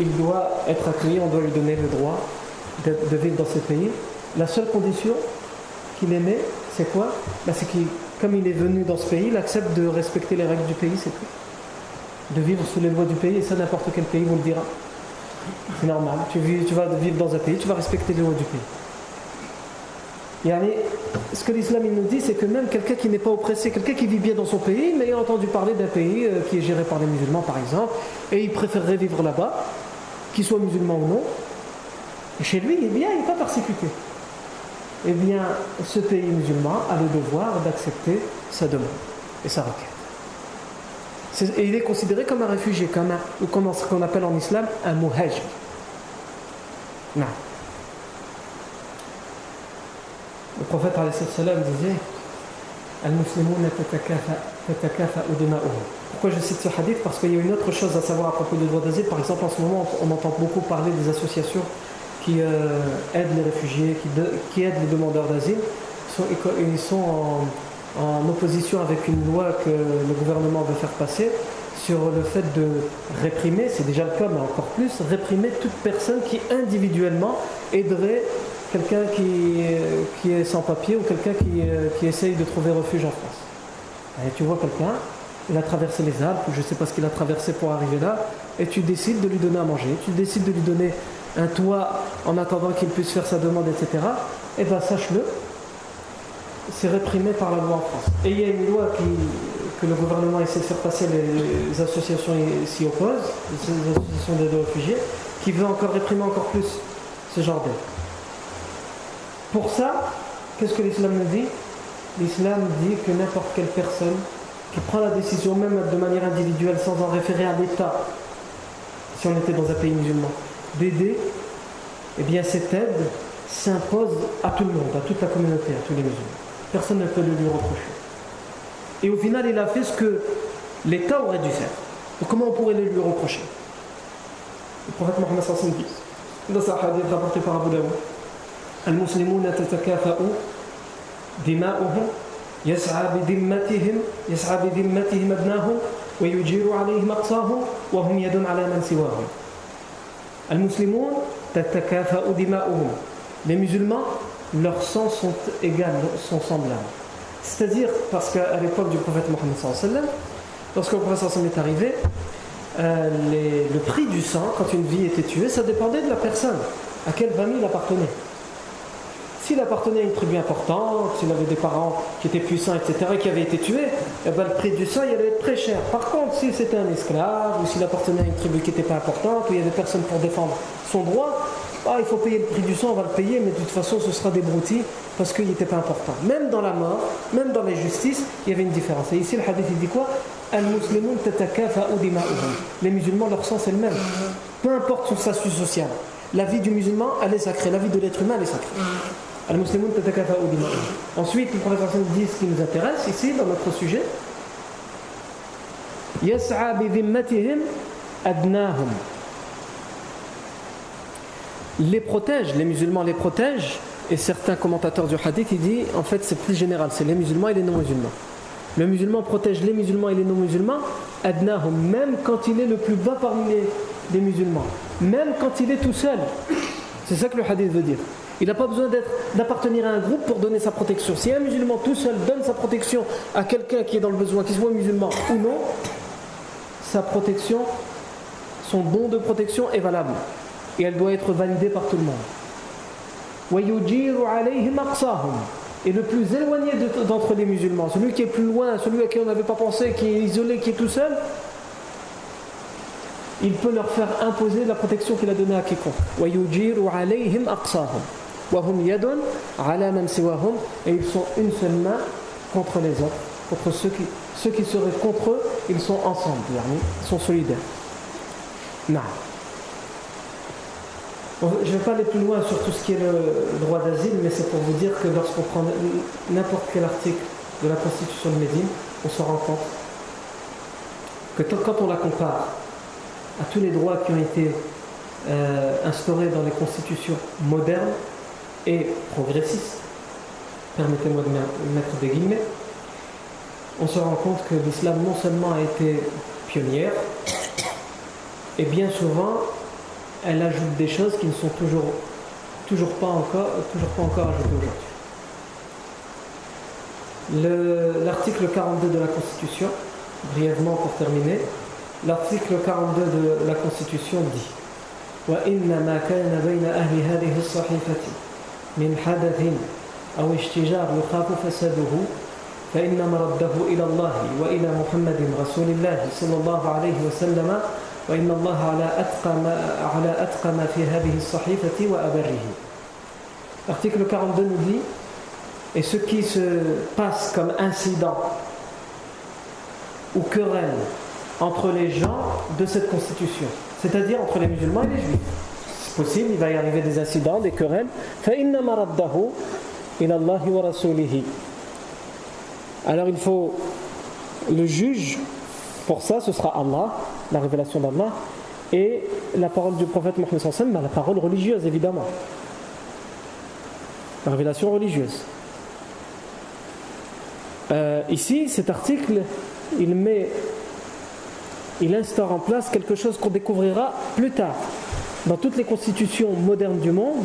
il doit être accueilli, on doit lui donner le droit de, vivre dans ce pays. La seule condition qu'il émet, c'est quoi? Ben, C'est qu'il, comme il est venu dans ce pays, il accepte de respecter les règles du pays, c'est tout. De vivre sous les lois du pays, et ça n'importe quel pays vous le dira. C'est normal. Tu, tu vas vivre dans un pays, tu vas respecter les lois du pays ce que l'islam nous dit, c'est que même quelqu'un qui n'est pas oppressé, quelqu'un qui vit bien dans son pays, mais a entendu parler d'un pays euh, qui est géré par des musulmans par exemple, et il préférerait vivre là-bas, qu'il soit musulman ou non, chez lui, est bien, il n'est pas persécuté. Eh bien, ce pays musulman a le devoir d'accepter sa demande et sa requête. Et il est considéré comme un réfugié, comme ou comme ce qu'on appelle en islam un muhajir. Non. Le prophète disait Pourquoi je cite ce hadith? Parce qu'il y a une autre chose à savoir à propos du droit d'asile. Par exemple, en ce moment, on entend beaucoup parler des associations qui euh, aident les réfugiés, qui, aident les demandeurs d'asile. Ils sont, en, en, opposition avec une loi que le gouvernement veut faire passer sur le fait de réprimer, c'est déjà le cas, mais encore plus, réprimer toute personne qui individuellement aiderait quelqu'un qui, qui est sans papier ou quelqu'un qui, euh, qui essaye de trouver refuge en France. Et tu vois quelqu'un, il a traversé les Alpes, je ne sais pas ce qu'il a traversé pour arriver là, et tu décides de lui donner à manger, tu décides de lui donner un toit en attendant qu'il puisse faire sa demande, etc. Et eh bien sache-le, c'est réprimé par la loi en France. Et il y a une loi que le gouvernement essaie de faire passer, les, associations s'y opposent, les associations d'aide aux réfugiés, qui veut encore réprimer encore plus ce genre d'aide. Pour ça, qu'est-ce que l'islam nous dit? L'islam dit que n'importe quelle personne qui prend la décision, même de manière individuelle, sans en référer à l'État, si on était dans un pays musulman, d'aider, eh bien cette aide s'impose à tout le monde, à toute la communauté, à tous les musulmans. Personne ne peut le lui reprocher. Et au final, il a fait ce que l'État aurait dû faire. comment on pourrait le lui reprocher? Le prophète Mohammed dit, dans sa hadith rapporté par Abu Daoud, المسلمون تتكافأ دماؤهم يسعى بذمتهم يسعى بذمتهم أبناهم ويجير عليهم أقصاهم وهم يد على من سواهم المسلمون تتكافأ دماؤهم Les musulmans, leurs sangs sont égales, sont semblables. C'est-à-dire, parce qu'à l'époque du prophète Mohammed, lorsque le prophète est arrivé, euh, les, le prix du sang, quand une vie était tuée, ça dépendait de la personne, à quelle famille il appartenait. S'il appartenait à une tribu importante, s'il avait des parents qui étaient puissants, etc., et qui avaient été tués, eh ben, le prix du sang allait être très cher. Par contre, si c'était un esclave, ou s'il appartenait à une tribu qui n'était pas importante, où il y avait personne pour défendre son droit, ah, il faut payer le prix du sang, on va le payer, mais de toute façon, ce sera des broutilles parce qu'il n'était pas important. Même dans la mort, même dans les justices, il y avait une différence. Et ici, le hadith, dit quoi? Les musulmans, leur sang, c'est le même. Peu importe son statut social. La vie du musulman, elle est sacrée. La vie de l'être humain, elle est sacrée. Ensuite, le prophète dit ce qui nous intéresse ici dans notre sujet. Les protège, les musulmans les protègent, et certains commentateurs du hadith ils disent en fait c'est plus général, c'est les musulmans et les non-musulmans. Le musulman protège les musulmans et les non-musulmans, adnahum, même quand il est le plus bas parmi les musulmans, même quand il est tout seul. C'est ça que le hadith veut dire. Il n'a pas besoin d'appartenir à un groupe pour donner sa protection. Si un musulman tout seul donne sa protection à quelqu'un qui est dans le besoin, qu'il soit musulman ou non, sa protection, son don de protection est valable. Et elle doit être validée par tout le monde. Et le plus éloigné d'entre les musulmans, celui qui est plus loin, celui à qui on n'avait pas pensé, qui est isolé, qui est tout seul, il peut leur faire imposer la protection qu'il a donnée à quiconque et ils sont une seule main contre les autres contre ceux qui, ceux qui seraient contre eux ils sont ensemble ils sont solidaires. Non je ne vais pas aller plus loin sur tout ce qui est le droit d'asile, mais c'est pour vous dire que lorsqu'on prend n'importe quel article de la Constitution de Médine, on se rend compte que quand on la compare à tous les droits qui ont été euh, instaurés dans les constitutions modernes, et progressiste, permettez-moi de mettre des guillemets, on se rend compte que l'islam non seulement a été pionnière, et bien souvent, elle ajoute des choses qui ne sont toujours, toujours, pas, encore, toujours pas encore ajoutées aujourd'hui. L'article 42 de la Constitution, brièvement pour terminer, l'article 42 de la Constitution dit من حدث أو اشتجار يخاف فساده فإن مرده إلى الله وإلى محمد رسول الله صلى الله عليه وسلم وإن الله على أتقى ما, على أتقى ما في هذه الصحيفة وأبره L'article 42 nous dit Et ce qui se passe comme incident ou querelle entre les gens de cette constitution, c'est-à-dire entre les musulmans et les juifs. Possible, il va y arriver des incidents, des querelles. Alors il faut le juge, pour ça ce sera Allah, la révélation d'Allah, et la parole du prophète Mohammed sallam, la parole religieuse évidemment. La révélation religieuse. Euh, ici, cet article, il met, il instaure en place quelque chose qu'on découvrira plus tard dans toutes les constitutions modernes du monde,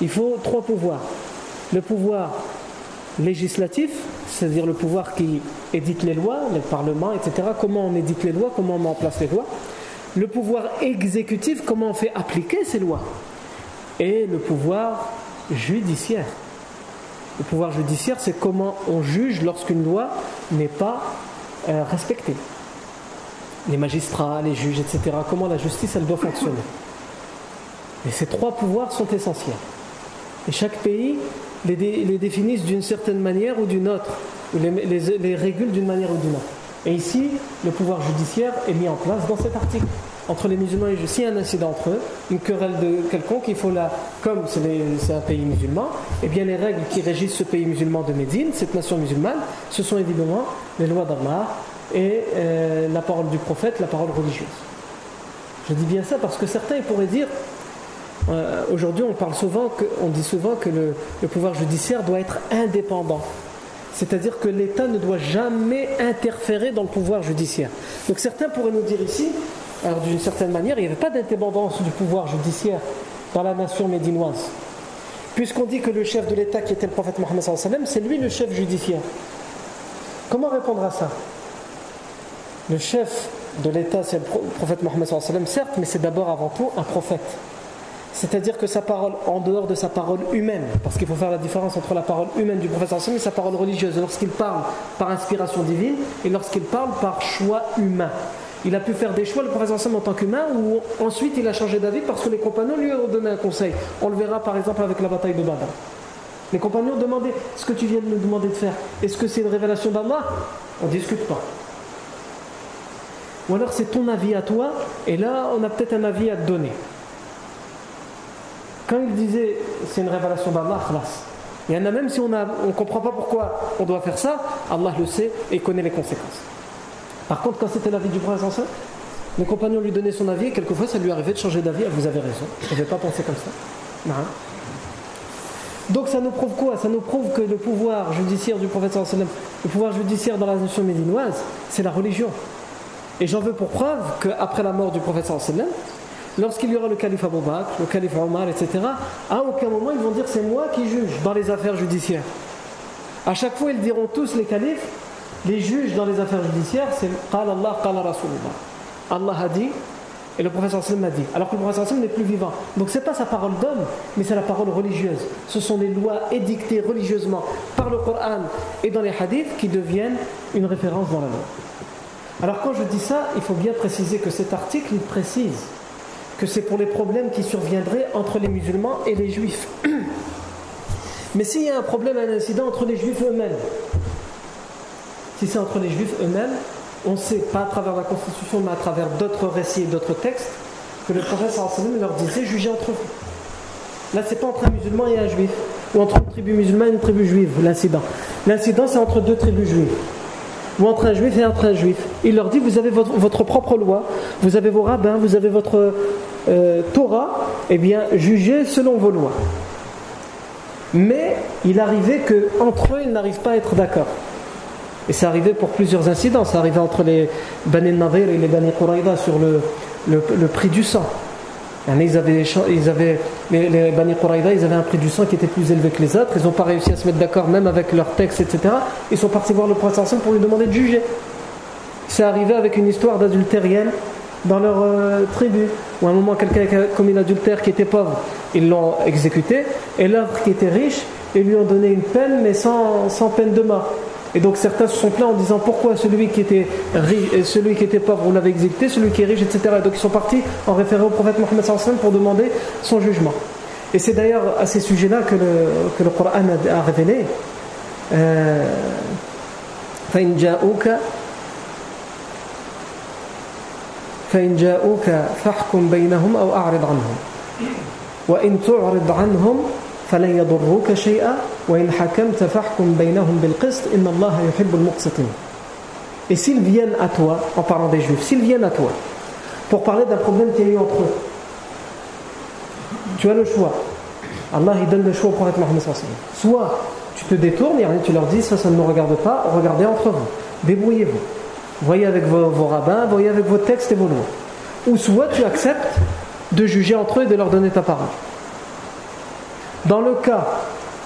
il faut trois pouvoirs. Le pouvoir législatif, c'est-à-dire le pouvoir qui édite les lois, le Parlement, etc. Comment on édite les lois, comment on met en place les lois. Le pouvoir exécutif, comment on fait appliquer ces lois. Et le pouvoir judiciaire. Le pouvoir judiciaire, c'est comment on juge lorsqu'une loi n'est pas euh, respectée. Les magistrats, les juges, etc. Comment la justice, elle doit fonctionner. Et ces trois pouvoirs sont essentiels. Et chaque pays les, les définissent d'une certaine manière ou d'une autre, ou les, les, régulent d'une manière ou d'une autre. Et ici, le pouvoir judiciaire est mis en place dans cet article. Entre les musulmans et les juifs, s'il y a un incident entre eux, une querelle de quelconque, il faut la, comme c'est un pays musulman, et eh bien les règles qui régissent ce pays musulman de Médine, cette nation musulmane, ce sont évidemment les lois d'Allah et euh, la parole du prophète, la parole religieuse. Je dis bien ça parce que certains pourraient dire, euh, aujourd'hui on parle souvent, que, on dit souvent que le pouvoir judiciaire doit être indépendant. C'est-à-dire que l'État ne doit jamais interférer dans le pouvoir judiciaire. Donc certains pourraient nous dire ici, alors d'une certaine manière, il n'y avait pas d'indépendance du pouvoir judiciaire dans la nation médinoise. Puisqu'on dit que le chef de l'État qui était le prophète Mohammed c'est lui le chef judiciaire. Comment répondre à ça? Le chef de l'État, c'est le prophète Mohammed certes, mais c'est d'abord avant tout un prophète. C'est-à-dire que sa parole, en dehors de sa parole humaine, parce qu'il faut faire la différence entre la parole humaine du prophète et sa parole religieuse, lorsqu'il parle par inspiration divine et lorsqu'il parle par choix humain. Il a pu faire des choix, le prophète en tant qu'humain, ou ensuite il a changé d'avis parce que les compagnons lui ont donné un conseil. On le verra par exemple avec la bataille de Badr. Les compagnons demandaient ce que tu viens de nous demander de faire. Est-ce que c'est une révélation d'Allah On ne discute pas. Ou alors c'est ton avis à toi, et là on a peut-être un avis à te donner. Quand il disait c'est une révélation d'Allah, il y en a même si on ne comprend pas pourquoi on doit faire ça, Allah le sait et connaît les conséquences. Par contre, quand c'était l'avis du prophète, les compagnons lui donnaient son avis et quelquefois ça lui arrivait de changer d'avis. Ah, vous avez raison, je n'avais pas pensé comme ça. Donc ça nous prouve quoi? Ça nous prouve que le pouvoir judiciaire du prophète, le pouvoir judiciaire dans la nation médinoise, c'est la religion. Et j'en veux pour preuve qu'après la mort du prophète, lorsqu'il y aura le calife Abou Bakr, le calife Omar, etc., à aucun moment ils vont dire c'est moi qui juge dans les affaires judiciaires. À chaque fois, ils diront tous les califes, les juges dans les affaires judiciaires, c'est Qal Allah, Qal Rasulullah. Allah a dit et le professeur Sallam a dit. Alors que le professeur Sallam n'est plus vivant. Donc ce n'est pas sa parole d'homme, mais c'est la parole religieuse. Ce sont les lois édictées religieusement par le Coran et dans les hadiths qui deviennent une référence dans la loi. Alors quand je dis ça, il faut bien préciser que cet article, il précise que c'est pour les problèmes qui surviendraient entre les musulmans et les juifs. Mais s'il y a un problème, un incident entre les juifs eux-mêmes, si c'est entre les juifs eux-mêmes, on sait, pas à travers la constitution, mais à travers d'autres récits et d'autres textes, que le prophète leur disait jugez entre vous. Là, c'est pas entre un musulman et un juif, ou entre une tribu musulmane et une tribu juive, l'incident. L'incident, c'est entre deux tribus juives ou entre un juif et entre un juif. Il leur dit, vous avez votre, propre loi, vous avez vos rabbins, vous avez votre euh, Torah, eh bien, jugez selon vos lois. Mais il arrivait qu'entre eux, ils n'arrivent pas à être d'accord. Et ça arrivait pour plusieurs incidents. Ça arrivait entre les Bani Nadir et les Bani Quraïda sur le prix du sang. Ils avaient, ils avaient, les, les Bani ils avaient un prix du sang qui était plus élevé que les autres. Ils n'ont pas réussi à se mettre d'accord, même avec leurs textes, etc. Ils sont partis voir le prophète pour lui demander de juger. C'est arrivé avec une histoire d'adultérienne dans leur euh, tribu. Où à un moment, quelqu'un a commis l'adultère qui était pauvre, ils l'ont exécuté. Et l'autre qui était riche, ils lui ont donné une peine, mais sans peine de mort. Et donc certains se sont plaints en disant pourquoi celui qui était riche, et celui qui était pauvre, on l'avait exécuté, celui qui est riche, etc. Et donc ils sont partis en référé au prophète Mohammed pour demander son jugement. Et c'est d'ailleurs à ces sujets-là que le, que le Coran a, révélé. Euh, فإن جاءوك فإن جاءوك فاحكم بينهم أو أعرض عنهم وإن تعرض عنهم فلن يضروك شيئا et s'ils viennent à toi, en parlant des juifs, s'ils viennent à toi, pour parler d'un problème qui a eu entre eux, tu as le choix. Allah il donne le choix au prophète Mohammed Soit tu te détournes et tu leur dis ça, ça ne me regarde pas, regardez entre vous, débrouillez-vous. Voyez avec vos, vos, rabbins, voyez avec vos textes et vos lois. Ou soit tu acceptes de juger entre eux et de leur donner ta parole. Dans le cas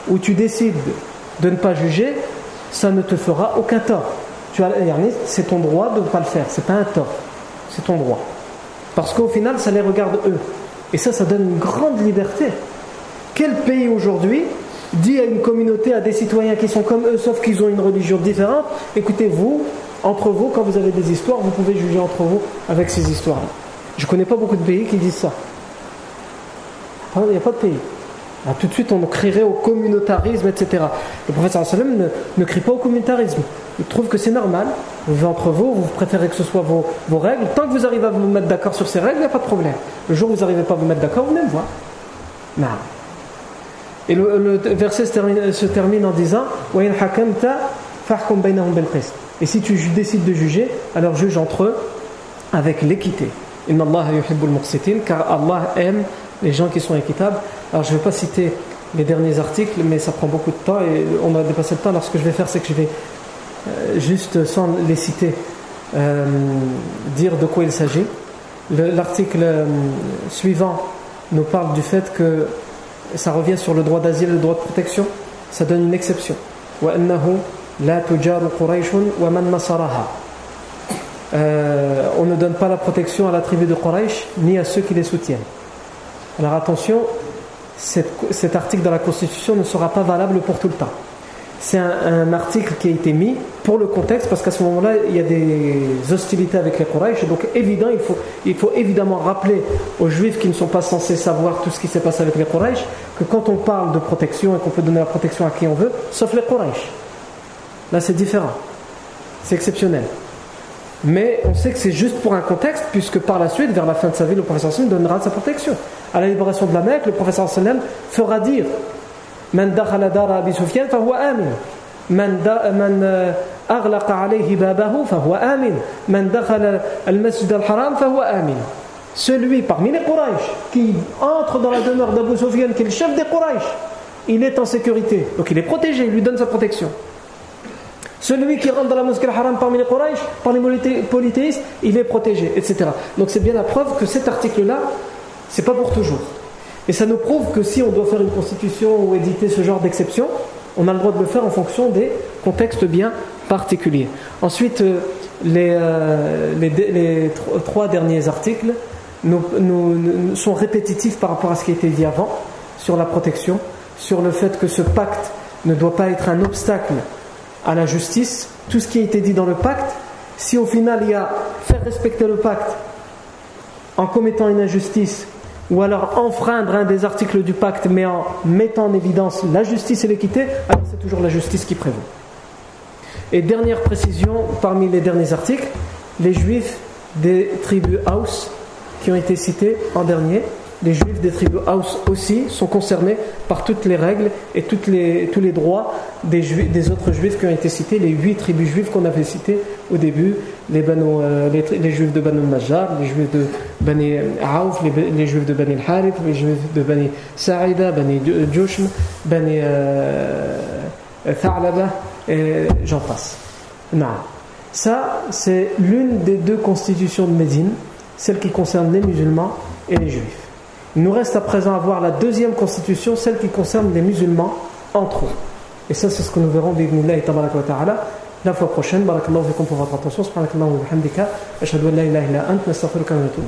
où tu décides de ne pas juger, ça ne te fera aucun tort. Tu as c'est ton droit de ne pas le faire, c'est pas un tort, c'est ton droit. Parce qu'au final, ça les regarde eux. Et ça, ça donne une grande liberté. Quel pays aujourd'hui dit à une communauté, à des citoyens qui sont comme eux, sauf qu'ils ont une religion différente, écoutez, vous, entre vous, quand vous avez des histoires, vous pouvez juger entre vous avec ces histoires-là. Je ne connais pas beaucoup de pays qui disent ça. Il n'y a pas de pays. Tout de suite, on crierait au communautarisme, etc. Le professeur sallam ne, ne crie pas au communautarisme. Il trouve que c'est normal. Vous entre vous, vous préférez que ce soit vos, vos règles. Tant que vous arrivez à vous mettre d'accord sur ces règles, il n'y a pas de problème. Le jour où vous n'arrivez pas à vous mettre d'accord, vous venez me. Et le, verset se termine, se termine en disant Et si tu décides de juger, alors juge entre eux avec l'équité. Car Allah aime les gens qui sont équitables. Alors je ne vais pas citer les derniers articles, mais ça prend beaucoup de temps et on a dépassé le temps. Alors ce que je vais faire, c'est que je vais euh, juste sans les citer euh, dire de quoi il s'agit. L'article euh, suivant nous parle du fait que ça revient sur le droit d'asile le droit de protection. Ça donne une exception. On ne donne pas la protection à la tribu de Quraysh ni à ceux qui les soutiennent. Alors attention, cet article dans la Constitution ne sera pas valable pour tout le temps. C'est un, article qui a été mis pour le contexte parce qu'à ce moment-là, il y a des hostilités avec les Quraysh. Donc évident, il faut, évidemment rappeler aux Juifs qui ne sont pas censés savoir tout ce qui s'est passé avec les Quraysh que quand on parle de protection et qu'on peut donner la protection à qui on veut, sauf les Quraysh. Là, c'est différent. C'est exceptionnel. Mais on sait que c'est juste pour un contexte, puisque par la suite, vers la fin de sa vie, le professeur sallam donnera sa protection. À la libération de la Mecque, le professeur sallam fera dire Man dakhala dara Abi Sufyan fahuwa amin. Man, man أغلق عليه بابه فهو آمن من دخل المسجد الحرام فهو آمن celui parmi les Quraysh qui entre dans la demeure d'Abu Sufyan qui est le chef des Quraysh il est en sécurité donc il est protégé il lui donne sa protection Celui qui rentre dans la mosquée al-Haram parmi les Quraysh, parmi les polythéistes, il est protégé, etc. Donc c'est bien la preuve que cet article-là, c'est pas pour toujours. Et ça nous prouve que si on doit faire une constitution ou éditer ce genre d'exception, on a le droit de le faire en fonction des contextes bien particuliers. Ensuite, euh, euh, les, les, trois derniers articles sont répétitifs par rapport à ce qui a été dit avant sur la protection, sur le fait que ce pacte ne doit pas être un obstacle à la justice, tout ce qui a été dit dans le pacte, si au final il y a faire respecter le pacte en commettant une injustice, ou alors enfreindre un des articles du pacte, mais en mettant en évidence la justice et l'équité, alors c'est toujours la justice qui prévaut. Et dernière précision, parmi les derniers articles, les juifs des tribus Haus qui ont été cités en dernier, les juifs des tribus Haus aussi sont concernés par toutes les règles et les, tous les droits des, juifs, des autres juifs qui ont été cités, les huit tribus juives qu'on avait citées au début, les, euh, juifs de Banu Najjar, les juifs de Bani Aouf, les, juifs de Bani Harith, les juifs de Bani Sa'ida, Bani Jushm, Bani euh, Tha'laba, et j'en passe. Non. Ça, c'est l'une des deux constitutions de Médine, celle qui concerne les musulmans et les juifs. Il nous reste à présent à voir la deuxième constitution, celle qui concerne les musulmans entre eux. Et ça, c'est ce que nous verrons la fois prochaine. Barakallahu fikum pour votre attention. Subhanakallahu wa bihamdika. Ashhadu an la ilaha illa ant. Nastaghfiruka wa natubu.